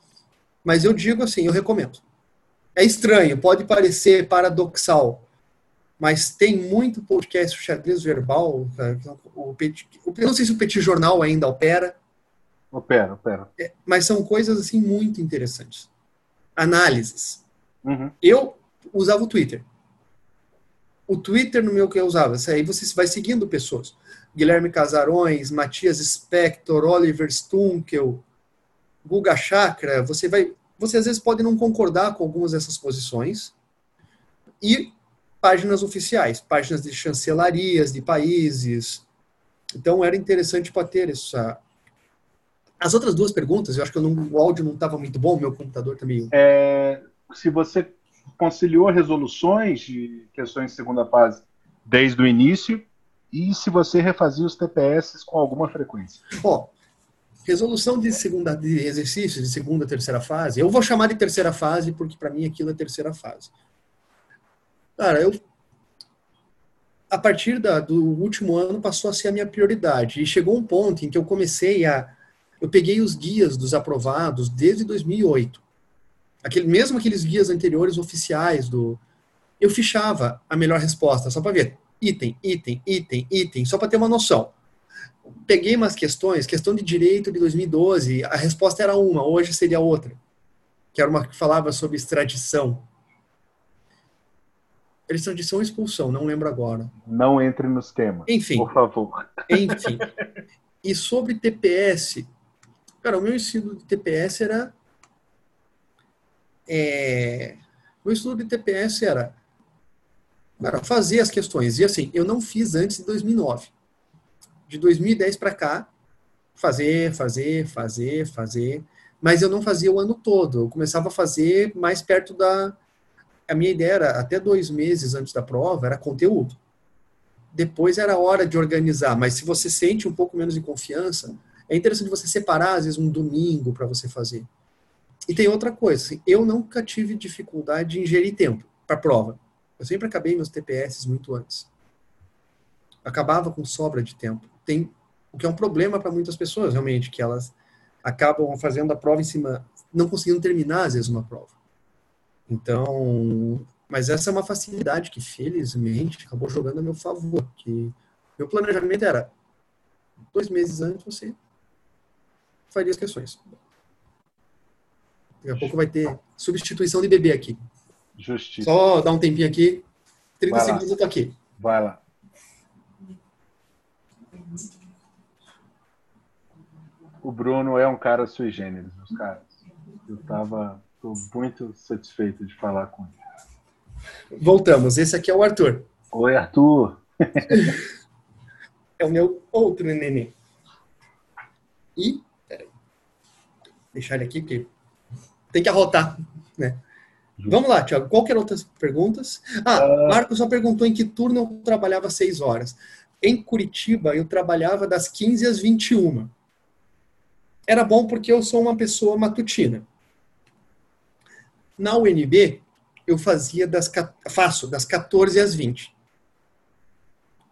Mas eu digo assim, eu recomendo. É estranho, pode parecer paradoxal, mas tem muito podcast xadrez verbal. O Petit, eu não sei se o Petit Jornal ainda opera. Opera, opera. É, mas são coisas assim muito interessantes. Análises Uhum. Eu usava o Twitter. O Twitter no meu que eu usava. Aí você vai seguindo pessoas. Guilherme Casarões, Matias Spector, Oliver Stunkel, Guga Chakra. Você vai. Você às vezes pode não concordar com algumas dessas posições. E páginas oficiais, páginas de chancelarias de países. Então era interessante para ter essa. As outras duas perguntas, eu acho que eu não, o áudio não estava muito bom, meu computador também. É, se você conciliou resoluções de questões de segunda fase desde o início e se você refazia os TPS com alguma frequência. Ó, resolução de segunda de exercícios de segunda, terceira fase. Eu vou chamar de terceira fase porque para mim aquilo é terceira fase. Cara, eu a partir da, do último ano passou a ser a minha prioridade e chegou um ponto em que eu comecei a eu peguei os guias dos aprovados desde 2008 aquele, mesmo aqueles guias anteriores oficiais do. Eu fichava a melhor resposta, só para ver. Item, item, item, item, só para ter uma noção. Peguei umas questões, questão de direito de 2012, a resposta era uma, hoje seria outra. Que era uma que falava sobre extradição. Extradição ou expulsão, não lembro agora. Não entre nos temas. Enfim. Por favor. Enfim. E sobre TPS, cara, o meu ensino de TPS era é, o estudo de TPS era, era fazer as questões. E assim, eu não fiz antes de 2009. De 2010 para cá, fazer, fazer, fazer, fazer. Mas eu não fazia o ano todo. Eu começava a fazer mais perto da. A minha ideia era, até dois meses antes da prova, era conteúdo. Depois era hora de organizar. Mas se você sente um pouco menos de confiança, é interessante você separar, às vezes, um domingo para você fazer. E tem outra coisa, assim, eu nunca tive dificuldade de ingerir tempo para prova. Eu sempre acabei meus TPS muito antes. Acabava com sobra de tempo. Tem o que é um problema para muitas pessoas, realmente, que elas acabam fazendo a prova em cima, não conseguindo terminar às vezes uma prova. Então, mas essa é uma facilidade que felizmente acabou jogando a meu favor, que meu planejamento era dois meses antes você faria as questões. Daqui a pouco vai ter substituição de bebê aqui. Justiça. Só dar um tempinho aqui. 30 vai segundos lá. eu tô aqui. Vai lá. O Bruno é um cara sui generis, os caras. Eu tava tô muito satisfeito de falar com ele. Voltamos. Esse aqui é o Arthur. Oi, Arthur. é o meu outro neném. E, peraí. Deixar ele aqui, porque tem que arrotar, né? Vamos lá, Tiago. Qualquer outras perguntas? Ah, uh... Marcos só perguntou em que turno eu trabalhava seis horas. Em Curitiba, eu trabalhava das 15 às 21. Era bom porque eu sou uma pessoa matutina. Na UNB, eu fazia das, faço das 14 às 20.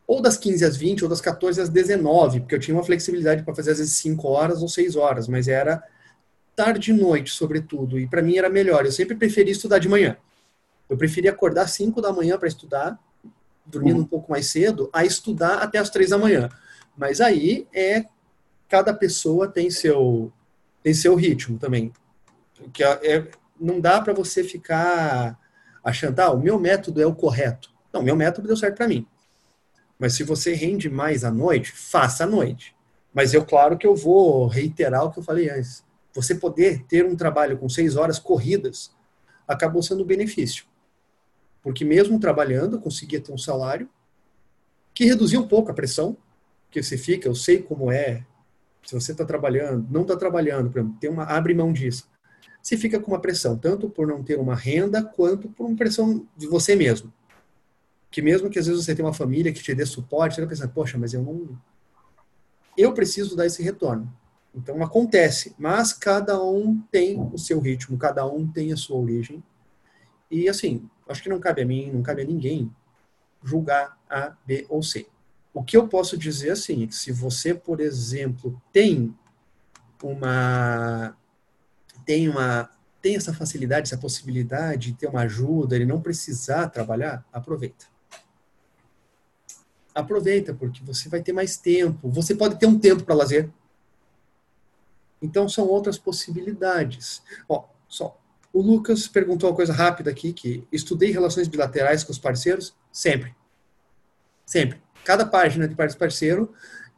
Ou das 15 às 20, ou das 14 às 19, porque eu tinha uma flexibilidade para fazer às vezes 5 horas ou 6 horas, mas era tarde e noite, sobretudo. E para mim era melhor. Eu sempre preferi estudar de manhã. Eu preferia acordar 5 da manhã para estudar, dormindo uhum. um pouco mais cedo, a estudar até as 3 da manhã. Mas aí é cada pessoa tem seu tem seu ritmo também. Que é, é não dá para você ficar achando, ah, o meu método é o correto. Não, meu método deu certo para mim. Mas se você rende mais à noite, faça à noite. Mas eu, claro que eu vou reiterar o que eu falei antes você poder ter um trabalho com seis horas corridas acabou sendo um benefício. Porque mesmo trabalhando, eu conseguia ter um salário que reduzia um pouco a pressão que você fica, eu sei como é, se você está trabalhando, não está trabalhando, por exemplo, tem uma, abre mão disso. Você fica com uma pressão, tanto por não ter uma renda, quanto por uma pressão de você mesmo. Que mesmo que às vezes você tenha uma família que te dê suporte, você vai pensar, poxa, mas eu não... Eu preciso dar esse retorno. Então acontece, mas cada um tem o seu ritmo, cada um tem a sua origem. E assim, acho que não cabe a mim, não cabe a ninguém julgar A, B ou C. O que eu posso dizer assim, é que se você, por exemplo, tem uma tem uma tem essa facilidade, essa possibilidade de ter uma ajuda, ele não precisar trabalhar, aproveita. Aproveita porque você vai ter mais tempo. Você pode ter um tempo para lazer, então, são outras possibilidades. Ó, só O Lucas perguntou uma coisa rápida aqui, que estudei relações bilaterais com os parceiros? Sempre. Sempre. Cada página de parceiro.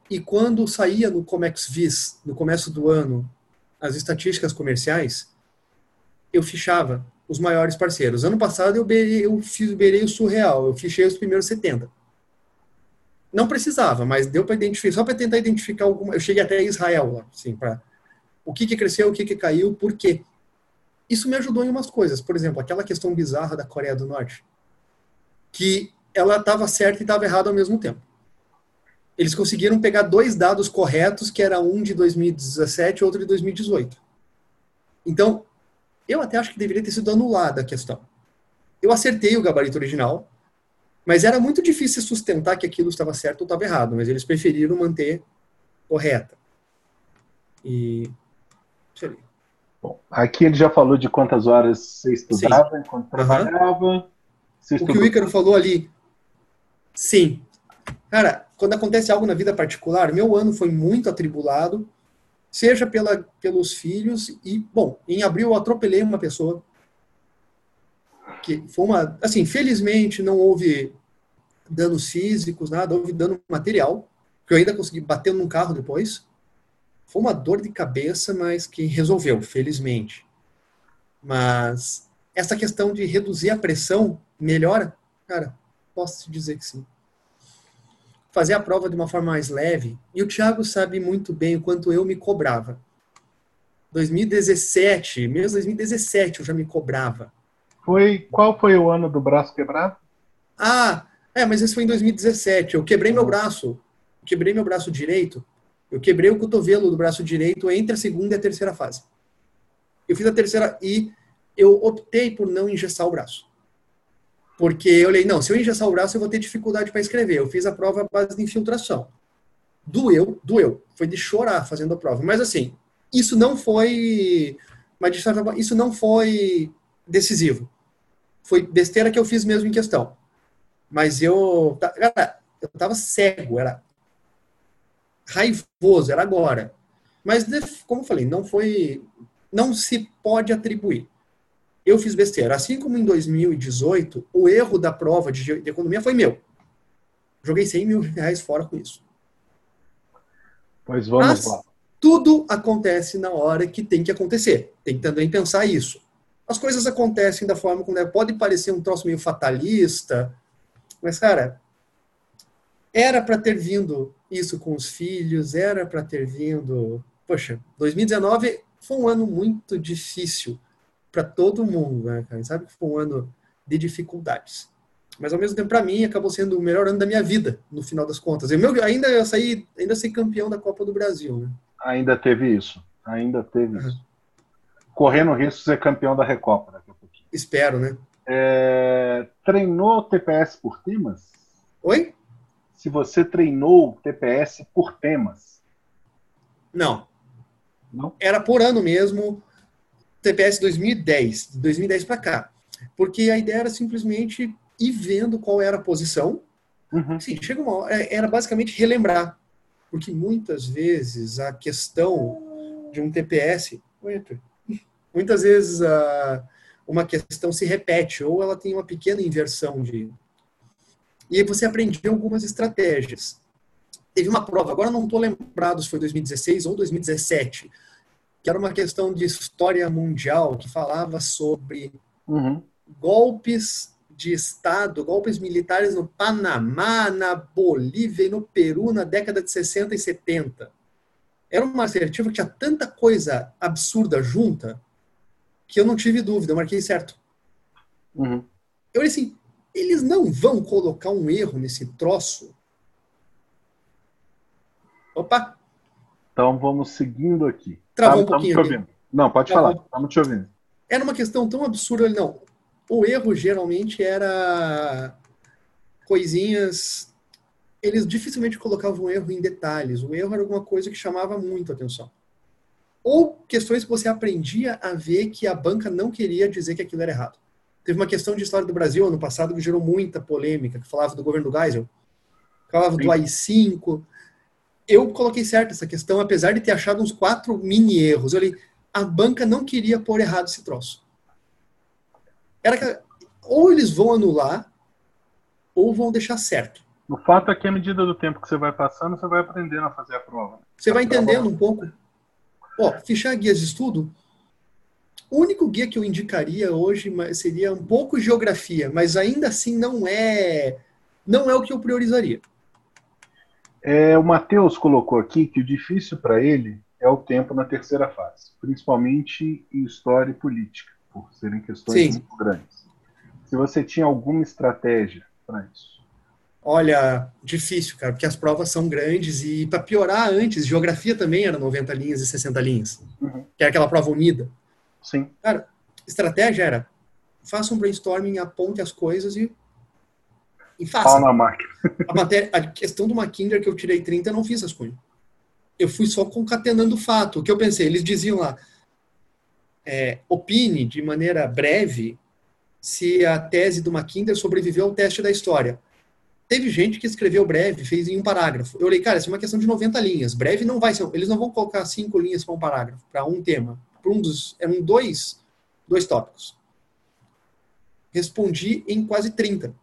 E quando saía no Comex Vis, no começo do ano, as estatísticas comerciais, eu fichava os maiores parceiros. Ano passado eu beirei, eu fiz, beirei o surreal, eu fichei os primeiros 70. Não precisava, mas deu para identificar, só para tentar identificar alguma. Eu cheguei até Israel, assim, para o que, que cresceu, o que, que caiu, por quê. Isso me ajudou em umas coisas. Por exemplo, aquela questão bizarra da Coreia do Norte, que ela estava certa e estava errada ao mesmo tempo. Eles conseguiram pegar dois dados corretos, que era um de 2017 e outro de 2018. Então, eu até acho que deveria ter sido anulada a questão. Eu acertei o gabarito original, mas era muito difícil sustentar que aquilo estava certo ou estava errado, mas eles preferiram manter correta. E. Bom, aqui ele já falou de quantas horas você estudava, sim. enquanto trabalhava. Uhum. o que o Ícaro falou ali. Sim. Cara, quando acontece algo na vida particular, meu ano foi muito atribulado, seja pela, pelos filhos e, bom, em abril eu atropelei uma pessoa que foi uma, assim, felizmente não houve danos físicos, nada, houve dano material, que eu ainda consegui bater num carro depois. Foi uma dor de cabeça, mas que resolveu, felizmente. Mas essa questão de reduzir a pressão melhora? Cara, posso te dizer que sim. Fazer a prova de uma forma mais leve, e o Thiago sabe muito bem o quanto eu me cobrava. 2017, mesmo 2017 eu já me cobrava foi qual foi o ano do braço quebrado? Ah, é, mas esse foi em 2017. Eu quebrei meu braço, quebrei meu braço direito. Eu quebrei o cotovelo do braço direito entre a segunda e a terceira fase. Eu fiz a terceira e eu optei por não engessar o braço. Porque eu olhei, não, se eu engessar o braço eu vou ter dificuldade para escrever. Eu fiz a prova à base de infiltração. Doeu, doeu. Foi de chorar fazendo a prova. Mas assim, isso não foi. Mas isso não foi decisivo foi besteira que eu fiz mesmo em questão. Mas eu, cara, eu tava cego, era raivoso, era agora. Mas, como eu falei, não foi, não se pode atribuir. Eu fiz besteira. Assim como em 2018, o erro da prova de, de economia foi meu. Joguei 100 mil reais fora com isso. Pois vamos Mas, lá. Tudo acontece na hora que tem que acontecer. Tem que também pensar isso as coisas acontecem da forma como é. Pode parecer um troço meio fatalista, mas, cara, era para ter vindo isso com os filhos, era para ter vindo. Poxa, 2019 foi um ano muito difícil para todo mundo, né, cara? Sabe que foi um ano de dificuldades. Mas ao mesmo tempo, para mim, acabou sendo o melhor ano da minha vida, no final das contas. Eu, meu, ainda eu saí, ainda sei campeão da Copa do Brasil, né? Ainda teve isso. Ainda teve uhum. isso correndo risco de ser campeão da Recopa daqui a pouquinho. Espero, né? É, treinou TPS por temas? Oi? Se você treinou TPS por temas? Não. Não? Era por ano mesmo, TPS 2010, 2010 para cá. Porque a ideia era simplesmente ir vendo qual era a posição. Uhum. Sim, chega uma hora, é, era basicamente relembrar. Porque muitas vezes a questão de um TPS. Muitas vezes uh, uma questão se repete ou ela tem uma pequena inversão de. E aí você aprendeu algumas estratégias. Teve uma prova, agora não estou lembrado se foi 2016 ou 2017, que era uma questão de história mundial que falava sobre uhum. golpes de Estado, golpes militares no Panamá, na Bolívia e no Peru na década de 60 e 70. Era uma assertiva que tinha tanta coisa absurda junta que eu não tive dúvida, eu marquei certo. Uhum. Eu falei assim, eles não vão colocar um erro nesse troço? Opa! Então vamos seguindo aqui. Travou um pouquinho. Aqui. Não, pode Travou. falar, estamos te ouvindo. Era uma questão tão absurda, não. O erro geralmente era coisinhas. Eles dificilmente colocavam erro em detalhes. O erro era alguma coisa que chamava muito a atenção ou questões que você aprendia a ver que a banca não queria dizer que aquilo era errado. Teve uma questão de história do Brasil ano passado que gerou muita polêmica, que falava do governo do Geisel, falava Sim. do AI-5. Eu coloquei certo essa questão, apesar de ter achado uns quatro mini erros. Eu li, a banca não queria pôr errado esse troço. era que ou eles vão anular ou vão deixar certo. O fato é que à medida do tempo que você vai passando, você vai aprendendo a fazer a prova. Você vai entendendo um pouco. Ó, fichar guias de estudo. O único guia que eu indicaria hoje seria um pouco geografia, mas ainda assim não é não é o que eu priorizaria. É, o Matheus colocou aqui que o difícil para ele é o tempo na terceira fase, principalmente em história e política, por serem questões Sim. muito grandes. Se você tinha alguma estratégia para isso? Olha, difícil, cara, porque as provas são grandes e para piorar antes, geografia também era 90 linhas e 60 linhas, uhum. que era aquela prova unida. Sim. Cara, estratégia era faça um brainstorming, aponte as coisas e e faça. Fala na máquina. A, matéria, a questão do Mackinder que eu tirei 30, eu não fiz rascunho. Eu fui só concatenando o fato. O que eu pensei? Eles diziam lá, é, opine de maneira breve se a tese do Mackinder sobreviveu ao teste da história. Teve gente que escreveu breve, fez em um parágrafo. Eu olhei, cara, isso é uma questão de 90 linhas. Breve não vai ser. Eles não vão colocar cinco linhas para um parágrafo, para um tema. Para um dos. Eram dois, dois tópicos. Respondi em quase 30.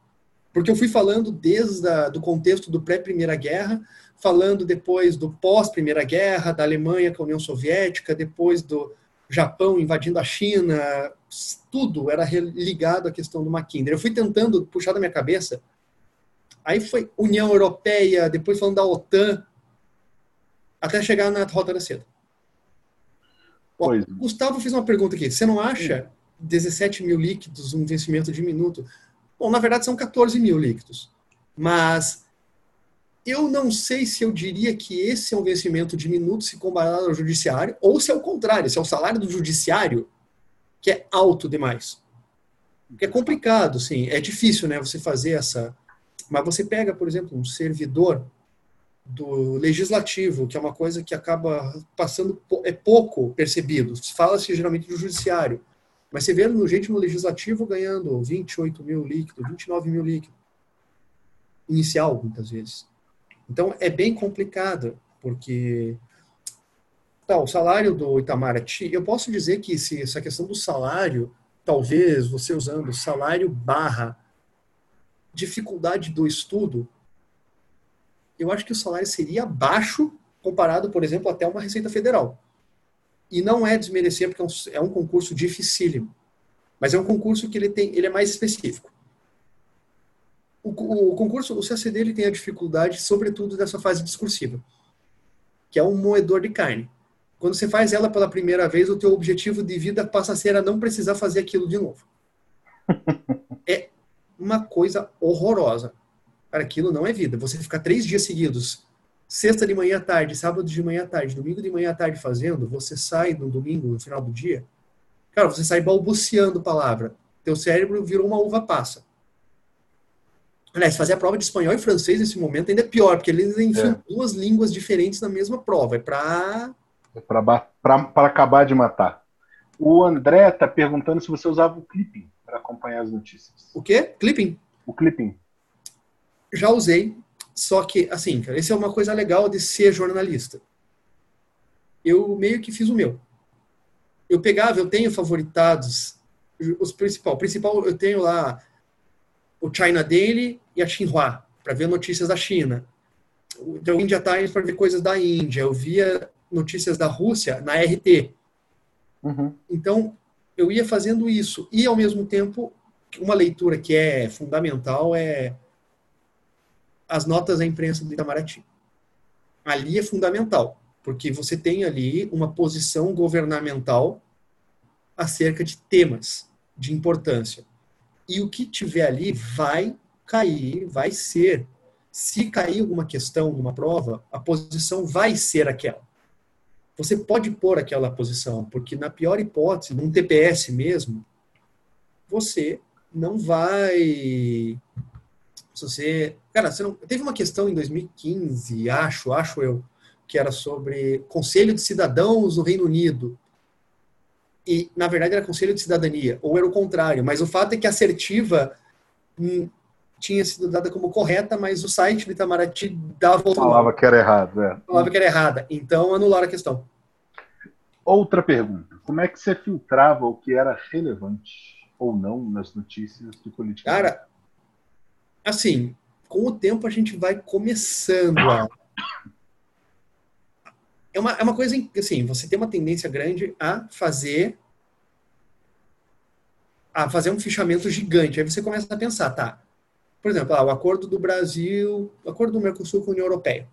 Porque eu fui falando desde o do contexto do pré-Primeira Guerra, falando depois do pós-Primeira Guerra, da Alemanha com a União Soviética, depois do Japão invadindo a China, tudo era ligado à questão do Mackinder. Eu fui tentando puxar da minha cabeça, aí foi União Europeia, depois falando da OTAN, até chegar na Rota da Seda. Pois. Gustavo fez uma pergunta aqui. Você não acha 17 mil líquidos um vencimento de minuto? Bom, na verdade são 14 mil líquidos. Mas eu não sei se eu diria que esse é um vencimento de minutos se comparado ao judiciário, ou se é o contrário, se é o salário do judiciário que é alto demais. Porque é complicado, sim, é difícil, né, você fazer essa... Mas você pega, por exemplo, um servidor do legislativo, que é uma coisa que acaba passando, é pouco percebido. Fala-se geralmente do judiciário. Mas você vê gente no legislativo ganhando 28 mil líquido, 29 mil líquido. Inicial, muitas vezes. Então, é bem complicado, porque tá, o salário do Itamaraty, eu posso dizer que se essa questão do salário, talvez você usando salário barra dificuldade do estudo, eu acho que o salário seria baixo comparado, por exemplo, até uma Receita Federal. E não é desmerecer, porque é um, é um concurso dificílimo. Mas é um concurso que ele, tem, ele é mais específico. O, o, concurso, o CACD, ele tem a dificuldade, sobretudo, dessa fase discursiva, que é um moedor de carne. Quando você faz ela pela primeira vez, o teu objetivo de vida passa a ser a não precisar fazer aquilo de novo. É uma coisa horrorosa. Cara, aquilo não é vida. Você ficar três dias seguidos sexta de manhã à tarde, sábado de manhã à tarde, domingo de manhã à tarde fazendo, você sai no domingo, no final do dia, cara, você sai balbuciando palavra. Teu cérebro virou uma uva passa. Aliás, fazer a prova de espanhol e francês nesse momento ainda é pior, porque eles enfiam é. duas línguas diferentes na mesma prova. É para é para acabar de matar. O André está perguntando se você usava o clipping para acompanhar as notícias. O quê? Clipping? O clipping. Já usei. Só que, assim, cara, essa é uma coisa legal de ser jornalista. Eu meio que fiz o meu. Eu pegava, eu tenho favoritados, os principal. Principal, eu tenho lá o China Daily e a Xinhua, para ver notícias da China. O India Times para ver coisas da Índia. Eu via notícias da Rússia na RT. Uhum. Então, eu ia fazendo isso. E, ao mesmo tempo, uma leitura que é fundamental é as notas da imprensa do Itamaraty. Ali é fundamental, porque você tem ali uma posição governamental acerca de temas de importância. E o que tiver ali vai cair, vai ser. Se cair alguma questão numa prova, a posição vai ser aquela. Você pode pôr aquela posição, porque na pior hipótese, num TPS mesmo, você não vai se você. Cara, você não. Teve uma questão em 2015, acho, acho eu, que era sobre Conselho de Cidadãos no Reino Unido. E, na verdade, era Conselho de Cidadania, ou era o contrário. Mas o fato é que a assertiva hum, tinha sido dada como correta, mas o site do Itamaraty dava Falava que era errado, é. Falava que era errada. Então, anularam a questão. Outra pergunta. Como é que você filtrava o que era relevante? ou não nas notícias de política? Cara, assim, com o tempo a gente vai começando a. É uma, é uma coisa assim, você tem uma tendência grande a fazer a fazer um fichamento gigante. Aí você começa a pensar, tá? Por exemplo, ah, o acordo do Brasil, o acordo do Mercosul com a União Europeia.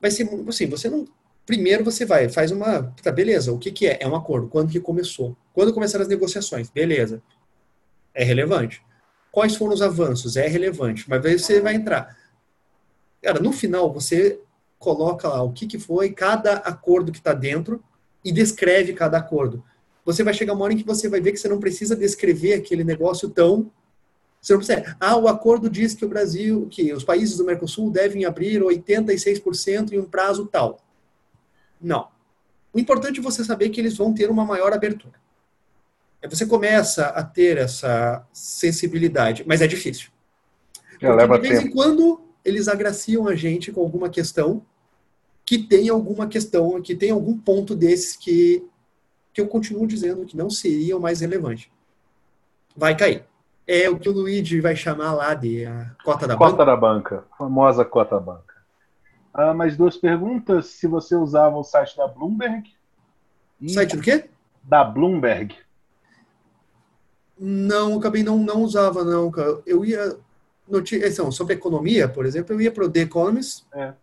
Vai ser assim, você não primeiro você vai, faz uma, tá, beleza, o que que é? É um acordo, quando que começou? Quando começaram as negociações? Beleza. É relevante. Quais foram os avanços? É relevante. Mas aí você vai entrar. Cara, no final você coloca lá o que que foi cada acordo que está dentro e descreve cada acordo você vai chegar uma hora em que você vai ver que você não precisa descrever aquele negócio tão. Você não precisa. Ah, o acordo diz que o Brasil, que os países do Mercosul devem abrir 86% em um prazo tal. Não. O importante é você saber que eles vão ter uma maior abertura. Aí você começa a ter essa sensibilidade, mas é difícil. Porque de vez tempo. em quando eles agraciam a gente com alguma questão que tem alguma questão, que tem algum ponto desses que que eu continuo dizendo que não seria o mais relevante. Vai cair. É o que o Luigi vai chamar lá de a cota da cota banca. Cota da banca, famosa cota banca. Ah, mais duas perguntas. Se você usava o site da Bloomberg. E... Site do quê? Da Bloomberg. Não, eu acabei não, não usava, não, cara. Eu ia. Notícia, sobre economia, por exemplo, eu ia para o The Economist. É.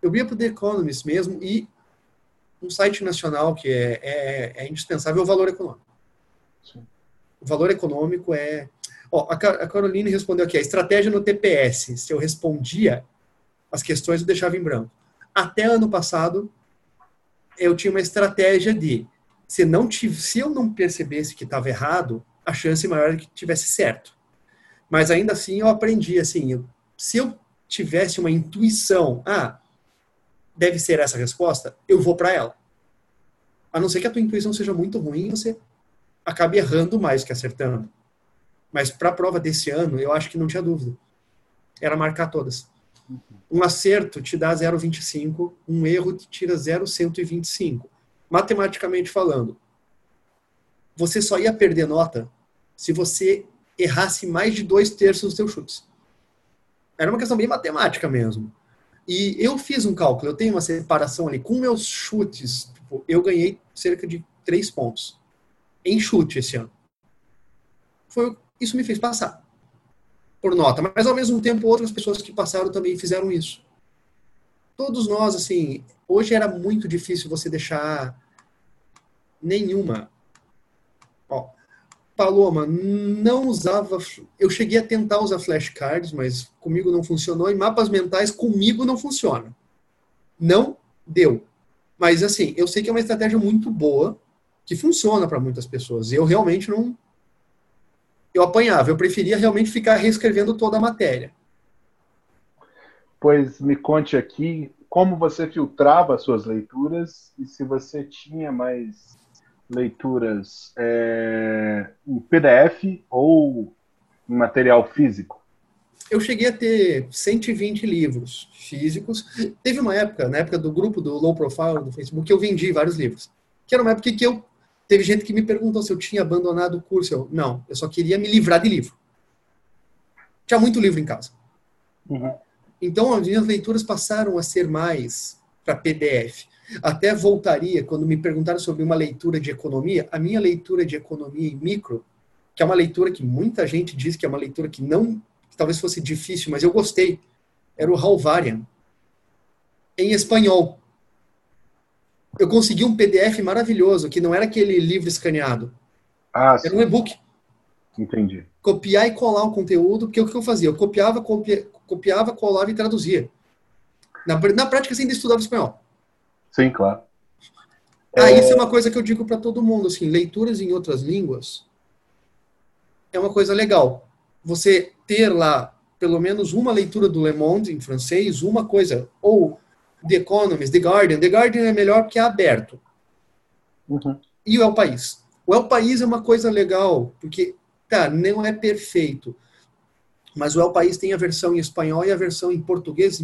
Eu ia para o The Economist mesmo e um site nacional que é, é, é indispensável o valor econômico. Sim. O valor econômico é. Ó, a, a Caroline respondeu aqui: a estratégia no TPS. Se eu respondia as questões, eu deixava em branco. Até ano passado, eu tinha uma estratégia de se, não tive, se eu não percebesse que estava errado, a chance maior é que tivesse certo. Mas ainda assim, eu aprendi assim: eu, se eu tivesse uma intuição, ah, deve ser essa resposta, eu vou para ela. A não ser que a tua intuição seja muito ruim, você acabe errando mais que acertando. Mas para a prova desse ano, eu acho que não tinha dúvida. Era marcar todas. Um acerto te dá 0,25, um erro te tira 0,125. Matematicamente falando, você só ia perder nota se você errasse mais de dois terços dos seus chutes. Era uma questão bem matemática mesmo. E eu fiz um cálculo, eu tenho uma separação ali. Com meus chutes, tipo, eu ganhei cerca de três pontos em chute esse ano. Foi, isso me fez passar por nota. Mas ao mesmo tempo, outras pessoas que passaram também fizeram isso. Todos nós, assim, hoje era muito difícil você deixar nenhuma. Paloma, não usava. Eu cheguei a tentar usar flashcards, mas comigo não funcionou. E mapas mentais, comigo não funciona. Não deu. Mas, assim, eu sei que é uma estratégia muito boa, que funciona para muitas pessoas. Eu realmente não. Eu apanhava. Eu preferia realmente ficar reescrevendo toda a matéria. Pois me conte aqui como você filtrava as suas leituras e se você tinha mais leituras é, em PDF ou em material físico? Eu cheguei a ter 120 livros físicos. Teve uma época, na época do grupo do Low Profile do Facebook, que eu vendi vários livros. Que era uma época que eu teve gente que me perguntou se eu tinha abandonado o curso. Eu, não, eu só queria me livrar de livro. Tinha muito livro em casa. Uhum. Então, as minhas leituras passaram a ser mais para PDF. Até voltaria, quando me perguntaram sobre uma leitura de economia, a minha leitura de economia em micro, que é uma leitura que muita gente diz que é uma leitura que não, que talvez fosse difícil, mas eu gostei, era o Halvarian, em espanhol. Eu consegui um PDF maravilhoso, que não era aquele livro escaneado. Ah, era um e-book. Entendi. Copiar e colar o conteúdo, porque o que eu fazia? Eu copiava, copia, copiava, colava e traduzia. Na, na prática, você ainda estudava espanhol. Sim, claro. Ah, é... isso é uma coisa que eu digo para todo mundo, assim, leituras em outras línguas é uma coisa legal. Você ter lá pelo menos uma leitura do Le Monde em francês, uma coisa, ou The Economist, The Guardian. The Guardian é melhor porque é aberto. Uhum. E o El País. O El País é uma coisa legal, porque, tá, não é perfeito, mas o El País tem a versão em espanhol e a versão em português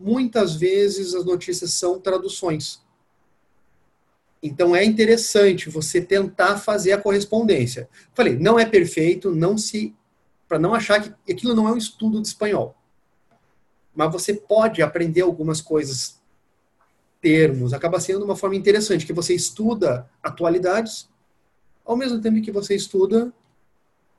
muitas vezes as notícias são traduções. Então é interessante você tentar fazer a correspondência. Falei, não é perfeito, não se para não achar que aquilo não é um estudo de espanhol. Mas você pode aprender algumas coisas, termos, acaba sendo uma forma interessante que você estuda atualidades ao mesmo tempo que você estuda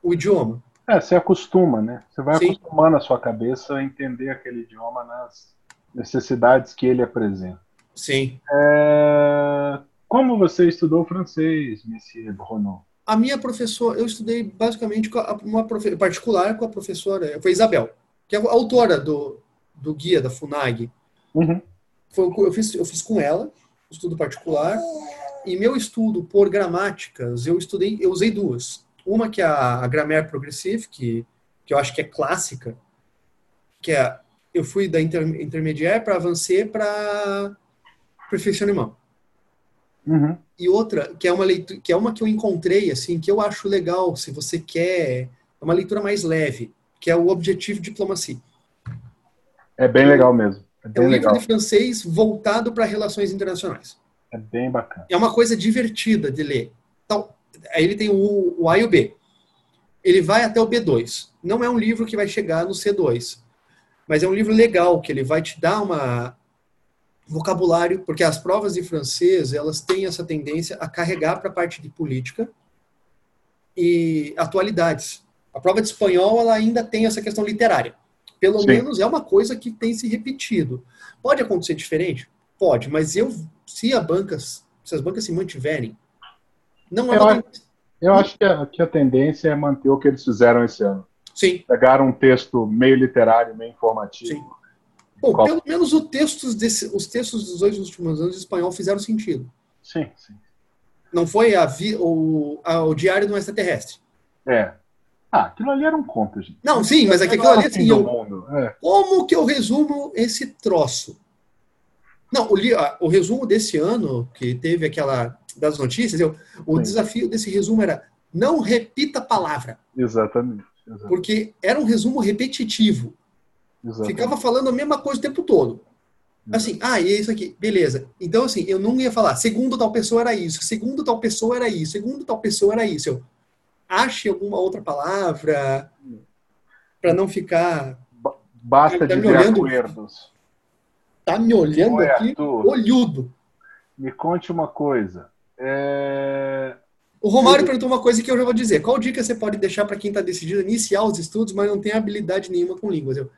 o idioma. É, você acostuma, né? Você vai Sim. acostumando a sua cabeça a entender aquele idioma nas necessidades que ele apresenta. Sim. É... Como você estudou francês, Monsieur Bruno? A minha professora, eu estudei basicamente com uma profe, particular com a professora, foi Isabel, que é a autora do, do guia da FUNAG. Uhum. Foi, eu, fiz, eu fiz com ela, estudo particular, e meu estudo por gramáticas, eu estudei, eu usei duas. Uma que é a, a Grammaire Progressive, que, que eu acho que é clássica, que é, eu fui da inter, intermediária para avancé para perfeccionnement. Uhum. E outra, que é uma leitura, que é uma que eu encontrei, assim, que eu acho legal, se você quer, é uma leitura mais leve, que é o Objetivo Diplomacia. É bem legal mesmo. É, é um legal. livro de francês voltado para relações internacionais. É bem bacana. É uma coisa divertida de ler. Então, aí ele tem o, o A e o B. Ele vai até o B2. Não é um livro que vai chegar no C2. Mas é um livro legal, que ele vai te dar uma, vocabulário, porque as provas de francês, elas têm essa tendência a carregar para a parte de política e atualidades. A prova de espanhol, ela ainda tem essa questão literária. Pelo Sim. menos é uma coisa que tem se repetido. Pode acontecer diferente? Pode, mas eu, se a bancas, se as bancas se mantiverem, não é eu, acho, eu acho que a, que a tendência é manter o que eles fizeram esse ano. Sim. Pegaram um texto meio literário, meio informativo. Sim Bom, Qual? pelo menos textos desse, os textos dos dois últimos anos em espanhol fizeram sentido. Sim, sim. Não foi a vi, o, a, o Diário do Extraterrestre. É. Ah, aquilo ali era um conto, gente. Não, sim, mas é que aquilo ali, assim, eu, é. como que eu resumo esse troço? Não, o, o, resumo desse ano, que teve aquela das notícias, eu, o sim. desafio desse resumo era não repita a palavra. Exatamente, Porque era um resumo repetitivo. Exatamente. Ficava falando a mesma coisa o tempo todo. Assim, ah, e é isso aqui, beleza. Então, assim, eu não ia falar, segundo tal pessoa era isso, segundo tal pessoa era isso, segundo tal pessoa era isso. Eu ache alguma outra palavra para não ficar. Basta tá dizer olhando, acordos. Tá me olhando Oi, aqui, Arthur, olhudo. Me conte uma coisa. É... O Romário perguntou uma coisa que eu já vou dizer. Qual dica você pode deixar para quem está decidido a iniciar os estudos, mas não tem habilidade nenhuma com línguas? Eu,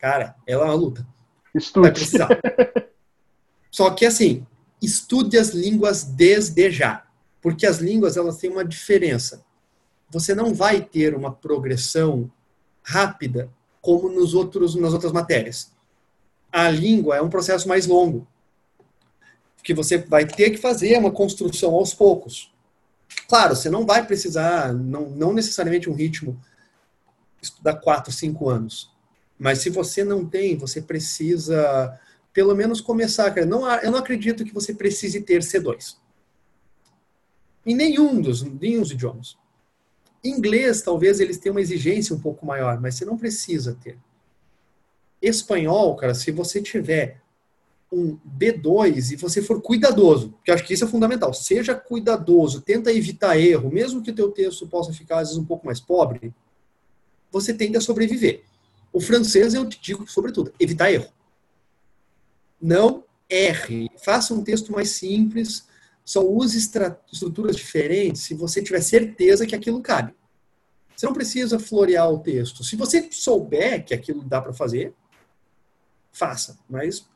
Cara, ela é uma luta. Estude. Vai precisar. Só que assim, estude as línguas desde já. Porque as línguas elas têm uma diferença. Você não vai ter uma progressão rápida como nos outros, nas outras matérias. A língua é um processo mais longo. Que você vai ter que fazer uma construção aos poucos. Claro, você não vai precisar, não, não necessariamente um ritmo, estudar quatro, cinco anos. Mas se você não tem, você precisa pelo menos começar. Cara. Não, eu não acredito que você precise ter C2. Em nenhum dos, nenhum dos idiomas. Inglês, talvez eles tenham uma exigência um pouco maior, mas você não precisa ter. Espanhol, cara, se você tiver um B2 e você for cuidadoso, que acho que isso é fundamental, seja cuidadoso, tenta evitar erro, mesmo que o teu texto possa ficar às vezes um pouco mais pobre, você tende a sobreviver. O francês, eu te digo, sobretudo, evitar erro. Não erre. Faça um texto mais simples, só use estruturas diferentes se você tiver certeza que aquilo cabe. Você não precisa florear o texto. Se você souber que aquilo dá para fazer, faça. Mas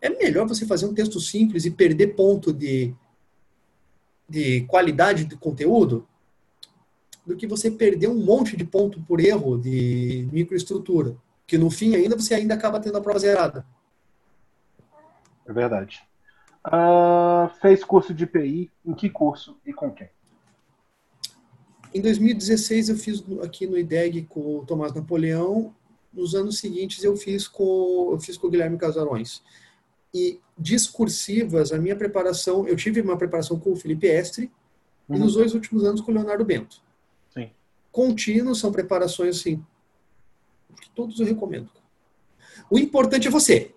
é melhor você fazer um texto simples e perder ponto de, de qualidade de conteúdo do que você perder um monte de ponto por erro de microestrutura, que no fim ainda você ainda acaba tendo a prova zerada. É verdade. Uh, fez curso de PI, em que curso e com quem? Em 2016 eu fiz aqui no IDEG com o Tomás Napoleão, nos anos seguintes eu fiz com eu fiz com o Guilherme Casarões. E discursivas, a minha preparação, eu tive uma preparação com o Felipe Estre uhum. e nos dois últimos anos com o Leonardo Bento contínuos, são preparações assim, que todos eu recomendo. O importante é você.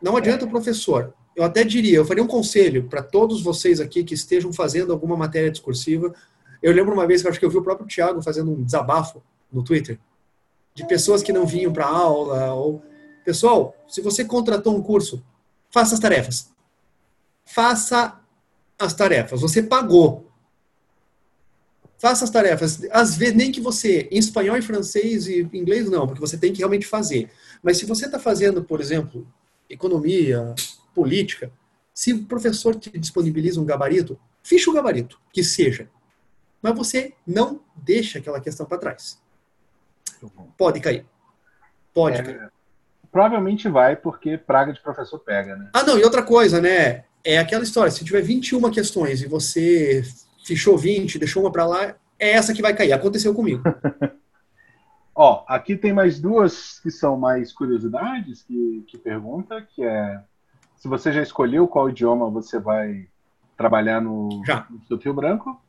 Não adianta o professor. eu até diria, eu faria um conselho para todos vocês aqui que estejam fazendo alguma matéria discursiva. Eu lembro uma vez que acho que eu vi o próprio Tiago fazendo um desabafo no Twitter de pessoas que não vinham para aula ou pessoal, se você contratou um curso, faça as tarefas. Faça as tarefas. Você pagou. Faça as tarefas. Às vezes, nem que você, em espanhol e francês e inglês, não, porque você tem que realmente fazer. Mas se você está fazendo, por exemplo, economia, política, se o professor te disponibiliza um gabarito, ficha o gabarito, que seja. Mas você não deixa aquela questão para trás. Pode cair. Pode é, cair. Provavelmente vai, porque praga de professor pega, né? Ah, não, e outra coisa, né? É aquela história, se tiver 21 questões e você fichou 20, deixou uma para lá, é essa que vai cair. Aconteceu comigo. Ó, aqui tem mais duas que são mais curiosidades que, que pergunta, que é se você já escolheu qual idioma você vai trabalhar no, já. no Rio Branco.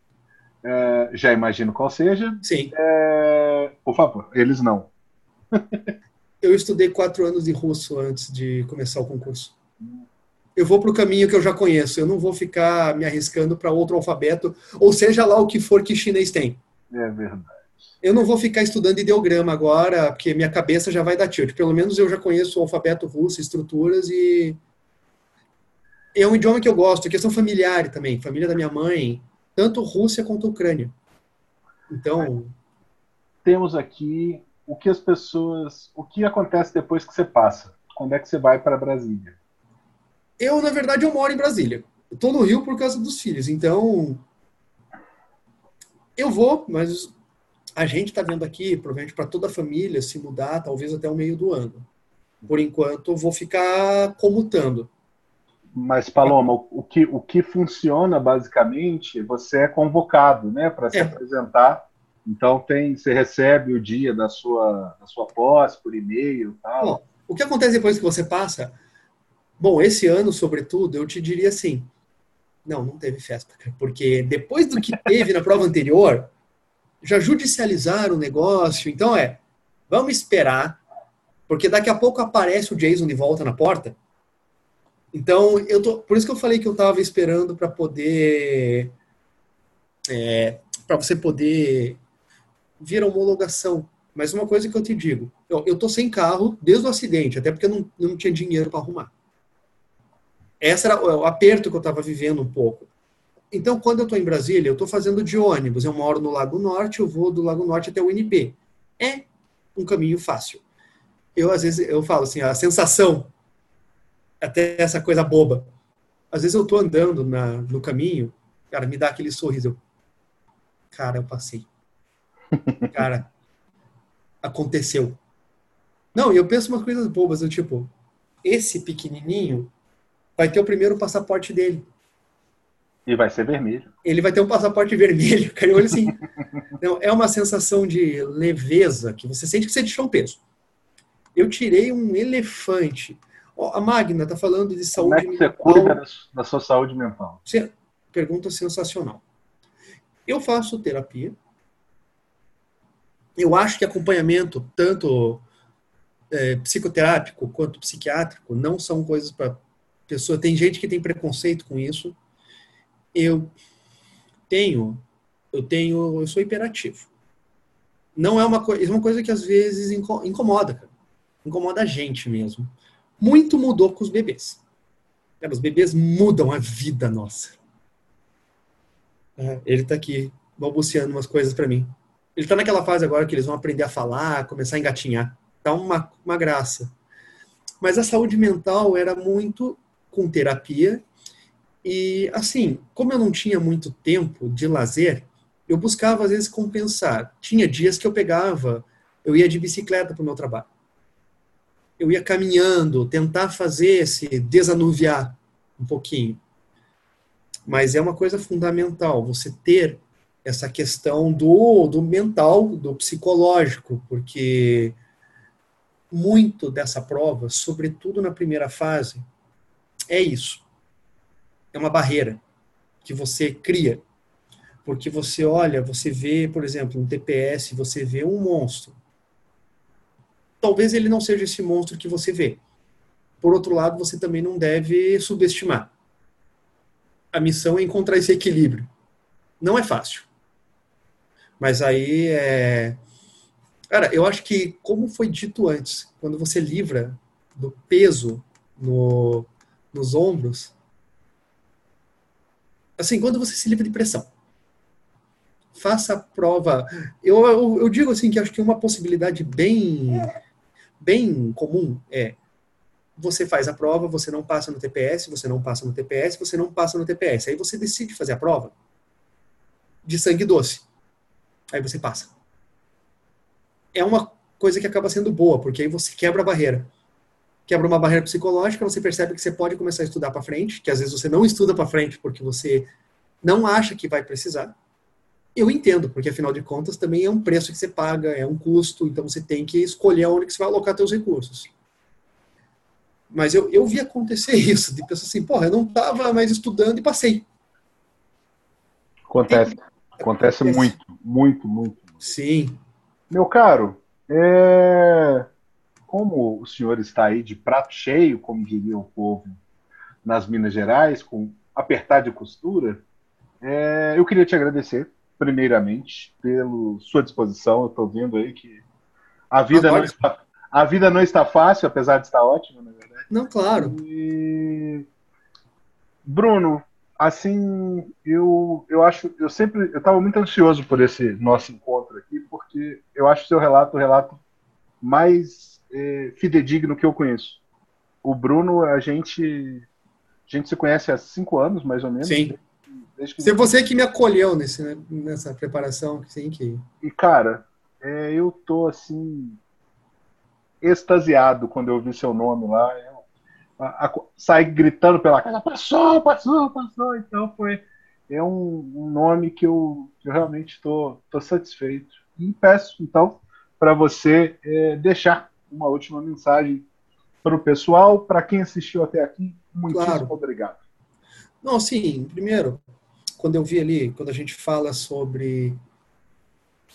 É, já imagino qual seja. Sim. É, por favor, eles não. eu estudei quatro anos de russo antes de começar o concurso. Eu vou para o caminho que eu já conheço. Eu não vou ficar me arriscando para outro alfabeto, ou seja lá o que for que chinês tem. É verdade. Eu não vou ficar estudando ideograma agora, porque minha cabeça já vai dar tilt. Pelo menos eu já conheço o alfabeto russo, estruturas e é um idioma que eu gosto, questão familiar também, família da minha mãe, tanto Rússia quanto Ucrânia. Então. Temos aqui o que as pessoas. O que acontece depois que você passa? Quando é que você vai para Brasília? Eu, na verdade, eu moro em Brasília. Eu tô no Rio por causa dos filhos, então. Eu vou, mas a gente está vendo aqui, provavelmente para toda a família se mudar, talvez até o meio do ano. Por enquanto, vou ficar comutando. Mas, Paloma, o que, o que funciona basicamente, você é convocado né, para se é. apresentar. Então tem, você recebe o dia da sua, da sua posse por e-mail tal. Bom, o que acontece depois que você passa? Bom, esse ano, sobretudo, eu te diria assim. Não, não teve festa, porque depois do que teve na prova anterior, já judicializaram o negócio. Então é, vamos esperar, porque daqui a pouco aparece o Jason de volta na porta então, eu tô, por isso que eu falei que eu estava esperando para poder. É, para você poder vir a homologação. Mas uma coisa que eu te digo: eu, eu tô sem carro desde o acidente, até porque eu não, não tinha dinheiro para arrumar. Esse era o aperto que eu estava vivendo um pouco. Então, quando eu estou em Brasília, eu estou fazendo de ônibus. Eu moro no Lago Norte, eu vou do Lago Norte até o UNP. É um caminho fácil. Eu, às vezes, eu falo assim, a sensação até essa coisa boba. Às vezes eu tô andando na, no caminho, cara, me dá aquele sorriso. Eu, cara, eu passei. Cara, aconteceu. Não, e eu penso umas coisas bobas, eu tipo, esse pequenininho vai ter o primeiro passaporte dele. E vai ser vermelho. Ele vai ter um passaporte vermelho. Cara, eu olho assim. não, é uma sensação de leveza que você sente que você deixou um peso. Eu tirei um elefante a Magna está falando de saúde mental. Como é que você mental. cuida da sua saúde mental? Pergunta sensacional. Eu faço terapia. Eu acho que acompanhamento, tanto é, psicoterápico quanto psiquiátrico, não são coisas para pessoa. Tem gente que tem preconceito com isso. Eu tenho, eu tenho, eu sou hiperativo. Não é uma coisa, é uma coisa que às vezes incomoda, cara. incomoda a gente mesmo muito mudou com os bebês. os bebês mudam a vida nossa. É, ele está aqui balbuciando umas coisas para mim. Ele está naquela fase agora que eles vão aprender a falar, começar a engatinhar. Tá uma, uma graça. Mas a saúde mental era muito com terapia. E, assim, como eu não tinha muito tempo de lazer, eu buscava, às vezes, compensar. Tinha dias que eu pegava, eu ia de bicicleta para o meu trabalho eu ia caminhando, tentar fazer se desanuviar um pouquinho. Mas é uma coisa fundamental você ter essa questão do, do mental, do psicológico, porque muito dessa prova, sobretudo na primeira fase, é isso. É uma barreira que você cria. Porque você olha, você vê, por exemplo, um TPS, você vê um monstro talvez ele não seja esse monstro que você vê. por outro lado, você também não deve subestimar. A missão é encontrar esse equilíbrio. Não é fácil. Mas aí é. Cara, eu acho que, como foi dito antes, quando você livra do peso no, nos ombros, assim, quando você se livra de pressão, faça a prova. Eu, eu, eu, digo assim que acho que uma possibilidade bem, bem comum é você faz a prova, você não passa no TPS, você não passa no TPS, você não passa no TPS. Aí você decide fazer a prova de sangue doce. Aí você passa. É uma coisa que acaba sendo boa, porque aí você quebra a barreira. Quebra uma barreira psicológica, você percebe que você pode começar a estudar para frente, que às vezes você não estuda para frente porque você não acha que vai precisar. Eu entendo, porque afinal de contas também é um preço que você paga, é um custo, então você tem que escolher onde que você vai alocar seus recursos. Mas eu, eu vi acontecer isso, de pessoas assim, porra, eu não estava mais estudando e passei. Acontece. Acontece, Acontece muito, muito, muito. Sim. Meu caro, é... como o senhor está aí de prato cheio, como diria o povo nas Minas Gerais, com apertar de costura, é... eu queria te agradecer primeiramente, pela sua disposição. Eu estou vendo aí que a vida, não está, a vida não está fácil, apesar de estar ótima, na verdade. Não, claro. E... Bruno, assim, eu, eu acho, eu sempre, eu estava muito ansioso por esse nosso encontro aqui, porque eu acho seu relato o relato mais é, fidedigno que eu conheço. O Bruno, a gente, a gente se conhece há cinco anos, mais ou menos. Sim. Se você que me acolheu nesse, né, nessa preparação, sim que. E cara, é, eu tô assim extasiado quando eu vi seu nome lá. A, a, saí gritando pela casa, passou, passou, passou. Então foi é um, um nome que eu, que eu realmente estou tô, tô satisfeito. E peço então para você é, deixar uma última mensagem para o pessoal, para quem assistiu até aqui, muitíssimo claro. obrigado. Não, sim, primeiro, quando eu vi ali, quando a gente fala sobre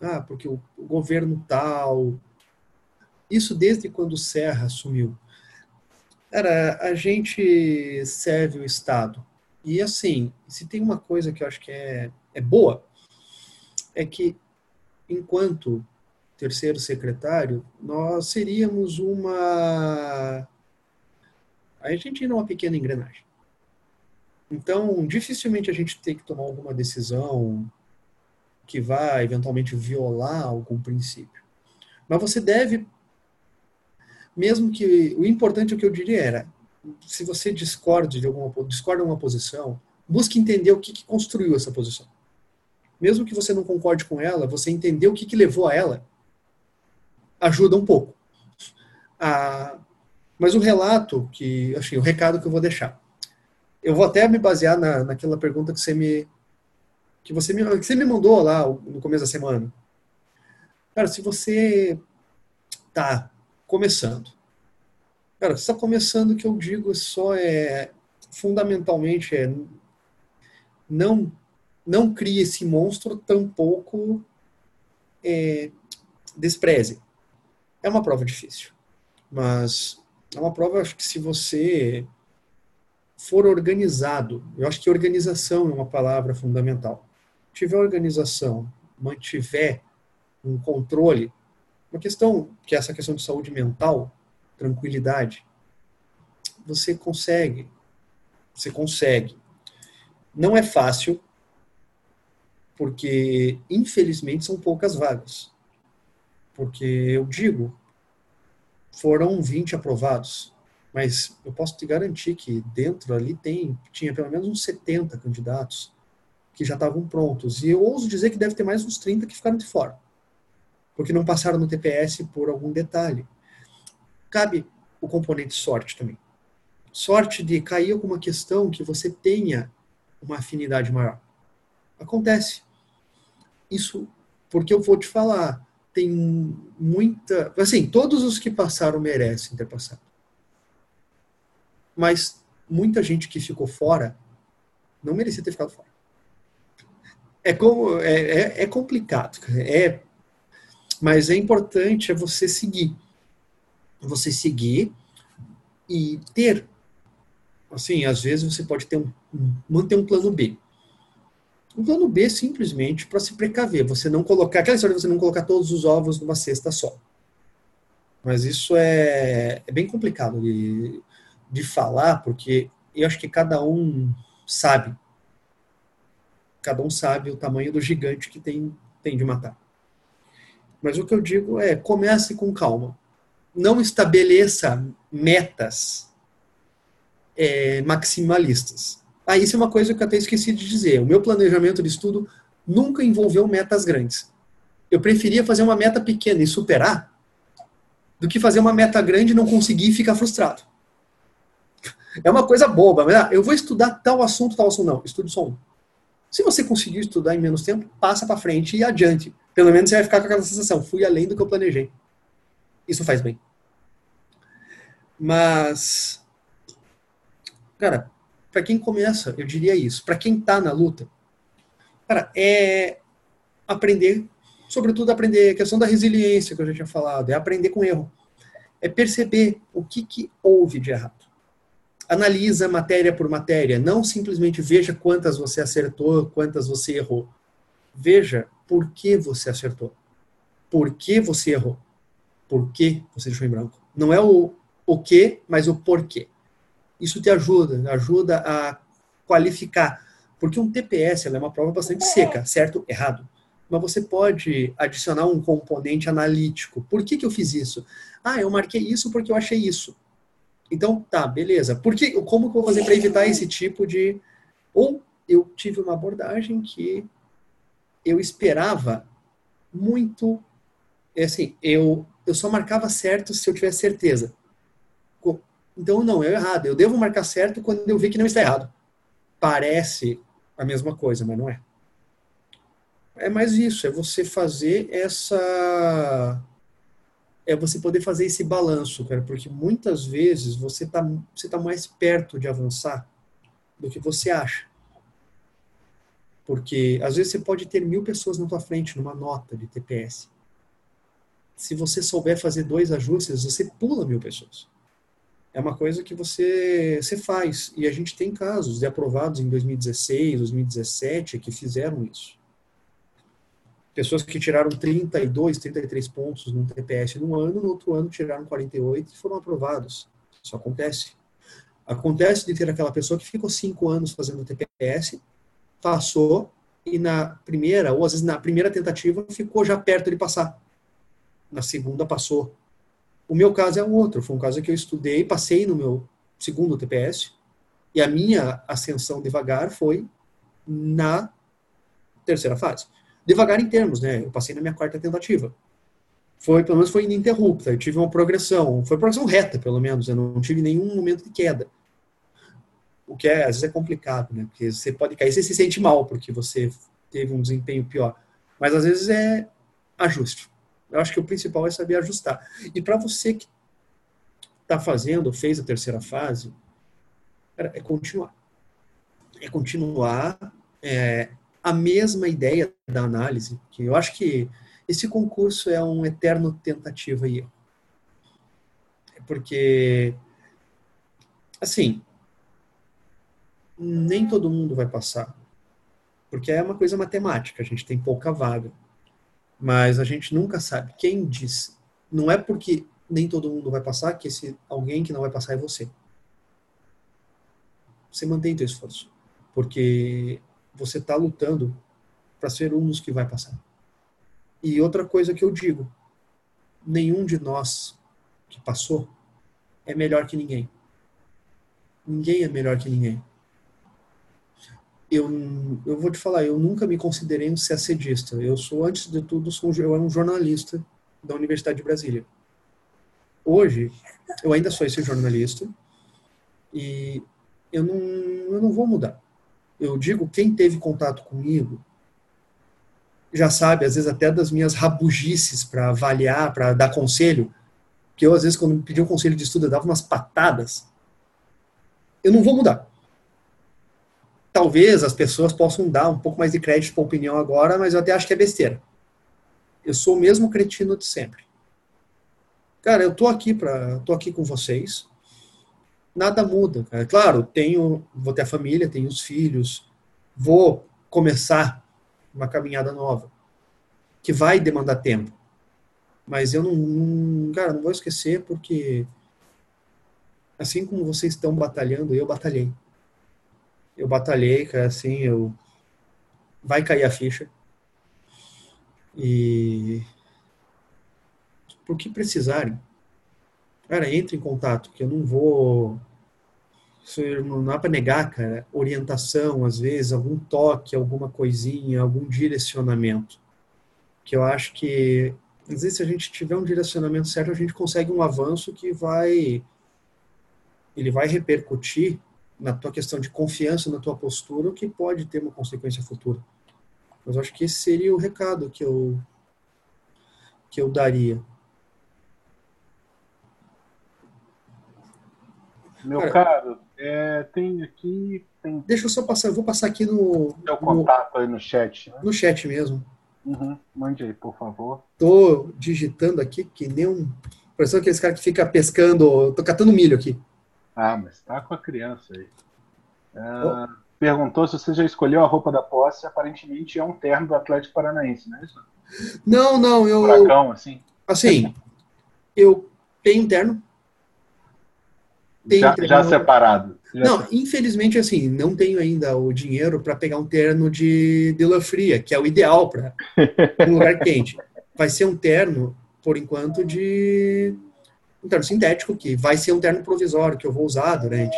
ah, porque o, o governo tal, isso desde quando o Serra assumiu. Cara, a gente serve o Estado. E assim, se tem uma coisa que eu acho que é, é boa, é que enquanto terceiro secretário, nós seríamos uma. A gente é uma pequena engrenagem. Então, dificilmente a gente tem que tomar alguma decisão que vai eventualmente violar algum princípio. Mas você deve, mesmo que o importante o que eu diria era, se você discorde de alguma discorda uma posição, busque entender o que, que, construiu essa posição. Mesmo que você não concorde com ela, você entender o que, que levou a ela ajuda um pouco. Ah, mas o relato que, assim, o recado que eu vou deixar eu vou até me basear na, naquela pergunta que você me que você me, que você me mandou lá no começo da semana. Cara, se você tá começando, cara, está começando, o que eu digo só é fundamentalmente é não não crie esse monstro, tampouco é, despreze. É uma prova difícil, mas é uma prova, acho que se você for organizado, eu acho que organização é uma palavra fundamental. Tiver organização, mantiver um controle, uma questão que é essa questão de saúde mental, tranquilidade, você consegue, você consegue. Não é fácil, porque infelizmente são poucas vagas. Porque eu digo, foram 20 aprovados, mas eu posso te garantir que dentro ali tem, tinha pelo menos uns 70 candidatos que já estavam prontos. E eu ouso dizer que deve ter mais uns 30 que ficaram de fora, porque não passaram no TPS por algum detalhe. Cabe o componente sorte também. Sorte de cair alguma questão que você tenha uma afinidade maior. Acontece. Isso porque eu vou te falar, tem muita. Assim, todos os que passaram merecem ter passado mas muita gente que ficou fora não merecia ter ficado fora. É, como, é, é, é complicado, é, mas é importante é você seguir. Você seguir e ter, assim, às vezes você pode ter um, manter um plano B. Um plano B simplesmente para se precaver, você não colocar, aquela história de você não colocar todos os ovos numa cesta só. Mas isso é, é bem complicado de, de falar, porque eu acho que cada um sabe. Cada um sabe o tamanho do gigante que tem, tem de matar. Mas o que eu digo é, comece com calma. Não estabeleça metas é, maximalistas. Ah, isso é uma coisa que eu até esqueci de dizer. O meu planejamento de estudo nunca envolveu metas grandes. Eu preferia fazer uma meta pequena e superar do que fazer uma meta grande e não conseguir e ficar frustrado. É uma coisa boba, mas ah, eu vou estudar tal assunto, tal assunto. Não, estude só um. Se você conseguir estudar em menos tempo, passa para frente e adiante. Pelo menos você vai ficar com aquela sensação, fui além do que eu planejei. Isso faz bem. Mas, cara, para quem começa, eu diria isso. Para quem está na luta, cara, é aprender, sobretudo aprender a questão da resiliência que eu já tinha falado, é aprender com erro. É perceber o que, que houve de errado analisa matéria por matéria, não simplesmente veja quantas você acertou, quantas você errou. Veja por que você acertou, por que você errou, por que você deixou em branco. Não é o, o que, mas o porquê. Isso te ajuda, ajuda a qualificar. Porque um TPS é uma prova bastante seca, certo? Errado. Mas você pode adicionar um componente analítico. Por que, que eu fiz isso? Ah, eu marquei isso porque eu achei isso. Então, tá, beleza. Por que, como que eu vou fazer para evitar esse tipo de. Ou eu tive uma abordagem que eu esperava muito. É assim, eu, eu só marcava certo se eu tivesse certeza. Então, não, é errado. Eu devo marcar certo quando eu ver que não está errado. Parece a mesma coisa, mas não é. É mais isso, é você fazer essa é você poder fazer esse balanço, cara, porque muitas vezes você está você tá mais perto de avançar do que você acha. Porque às vezes você pode ter mil pessoas na tua frente numa nota de TPS. Se você souber fazer dois ajustes, você pula mil pessoas. É uma coisa que você, você faz. E a gente tem casos de aprovados em 2016, 2017 que fizeram isso pessoas que tiraram 32, 33 pontos no TPS num ano, no outro ano tiraram 48 e foram aprovados. Isso acontece. Acontece de ter aquela pessoa que ficou cinco anos fazendo TPS, passou e na primeira, ou às vezes na primeira tentativa, ficou já perto de passar. Na segunda, passou. O meu caso é um outro. Foi um caso que eu estudei, passei no meu segundo TPS, e a minha ascensão devagar foi na terceira fase devagar em termos, né? Eu passei na minha quarta tentativa. Foi, pelo menos foi ininterrupta. Eu tive uma progressão, foi progressão reta, pelo menos. Eu não tive nenhum momento de queda. O que é, às vezes é complicado, né? Porque você pode cair, você se sente mal porque você teve um desempenho pior. Mas às vezes é ajuste. Eu acho que o principal é saber ajustar. E para você que está fazendo, fez a terceira fase, é continuar. É continuar, é, a mesma ideia da análise, que eu acho que esse concurso é um eterno tentativa e erro. Porque, assim, nem todo mundo vai passar. Porque é uma coisa matemática, a gente tem pouca vaga. Mas a gente nunca sabe. Quem diz? Não é porque nem todo mundo vai passar que esse alguém que não vai passar é você. Você mantém seu esforço. Porque você está lutando para ser um dos que vai passar. E outra coisa que eu digo, nenhum de nós que passou é melhor que ninguém. Ninguém é melhor que ninguém. Eu, eu vou te falar, eu nunca me considerei um CACDista. Eu sou, antes de tudo, sou, eu um jornalista da Universidade de Brasília. Hoje, eu ainda sou esse jornalista e eu não, eu não vou mudar eu digo, quem teve contato comigo já sabe, às vezes até das minhas rabugices para avaliar, para dar conselho, que eu às vezes quando me pediam um conselho de estudo eu dava umas patadas. Eu não vou mudar. Talvez as pessoas possam dar um pouco mais de crédito para a opinião agora, mas eu até acho que é besteira. Eu sou o mesmo cretino de sempre. Cara, eu tô aqui para, tô aqui com vocês. nada muda. Cara. Claro, tenho, vou ter a família, tenho os filhos, vou começar uma caminhada nova, que vai demandar tempo. Mas eu não, não, cara, não vou esquecer porque assim como vocês estão batalhando, eu batalhei. Eu batalhei, cara, assim, eu vai cair a ficha. E por que precisarem? Cara, entre em contato, que eu não vou isso não dá para negar, cara, orientação, às vezes, algum toque, alguma coisinha, algum direcionamento. Que eu acho que, às vezes, se a gente tiver um direcionamento certo, a gente consegue um avanço que vai. Ele vai repercutir na tua questão de confiança na tua postura, o que pode ter uma consequência futura. Mas eu acho que esse seria o recado que eu que eu daria. Meu Cara, caro, é, tem aqui. Tem... Deixa eu só passar, eu vou passar aqui no. Seu contato no, aí no chat. Né? No chat mesmo. Uhum, mande aí, por favor. Tô digitando aqui que nem um. Parece aquele cara que fica pescando. Tô catando milho aqui. Ah, mas tá com a criança aí. É, oh. Perguntou se você já escolheu a roupa da posse. Aparentemente é um terno do Atlético Paranaense, não é isso? Não, não, eu. Furacão, assim? Assim, eu tenho um terno tem já, já separado. Já não, infelizmente, assim, não tenho ainda o dinheiro para pegar um terno de, de lã fria, que é o ideal para um lugar quente. Vai ser um terno, por enquanto, de um terno sintético, que vai ser um terno provisório, que eu vou usar durante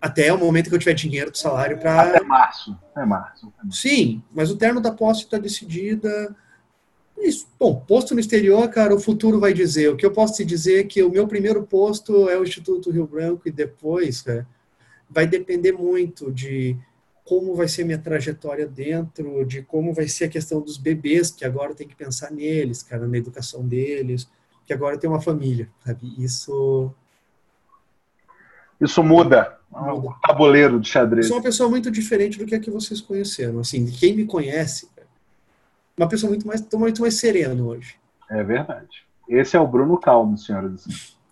até o momento que eu tiver dinheiro do salário para. Até março. É março. Sim, mas o terno da posse está decidida isso. Bom, posto no exterior, cara, o futuro vai dizer. O que eu posso te dizer é que o meu primeiro posto é o Instituto Rio Branco e depois, cara, vai depender muito de como vai ser minha trajetória dentro, de como vai ser a questão dos bebês, que agora tem que pensar neles, cara, na educação deles, que agora tem uma família, sabe? Isso isso muda. muda. O tabuleiro de xadrez. Eu sou uma pessoa muito diferente do que a que vocês conheceram. Assim, quem me conhece, uma pessoa muito mais, muito mais sereno hoje. É verdade. Esse é o Bruno Calmo, senhoras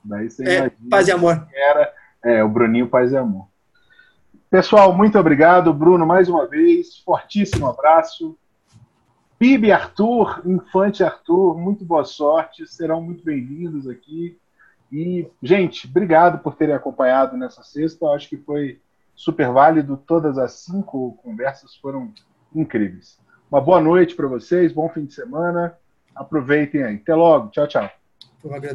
Daí você é, paz e amor. Era, é, o Bruninho Paz e Amor. Pessoal, muito obrigado. Bruno, mais uma vez, fortíssimo abraço. Bibi Arthur, Infante Arthur, muito boa sorte, serão muito bem-vindos aqui. E, gente, obrigado por terem acompanhado nessa sexta. Eu acho que foi super válido. Todas as cinco conversas foram incríveis. Uma boa noite para vocês, bom fim de semana. Aproveitem aí. Até logo. Tchau, tchau.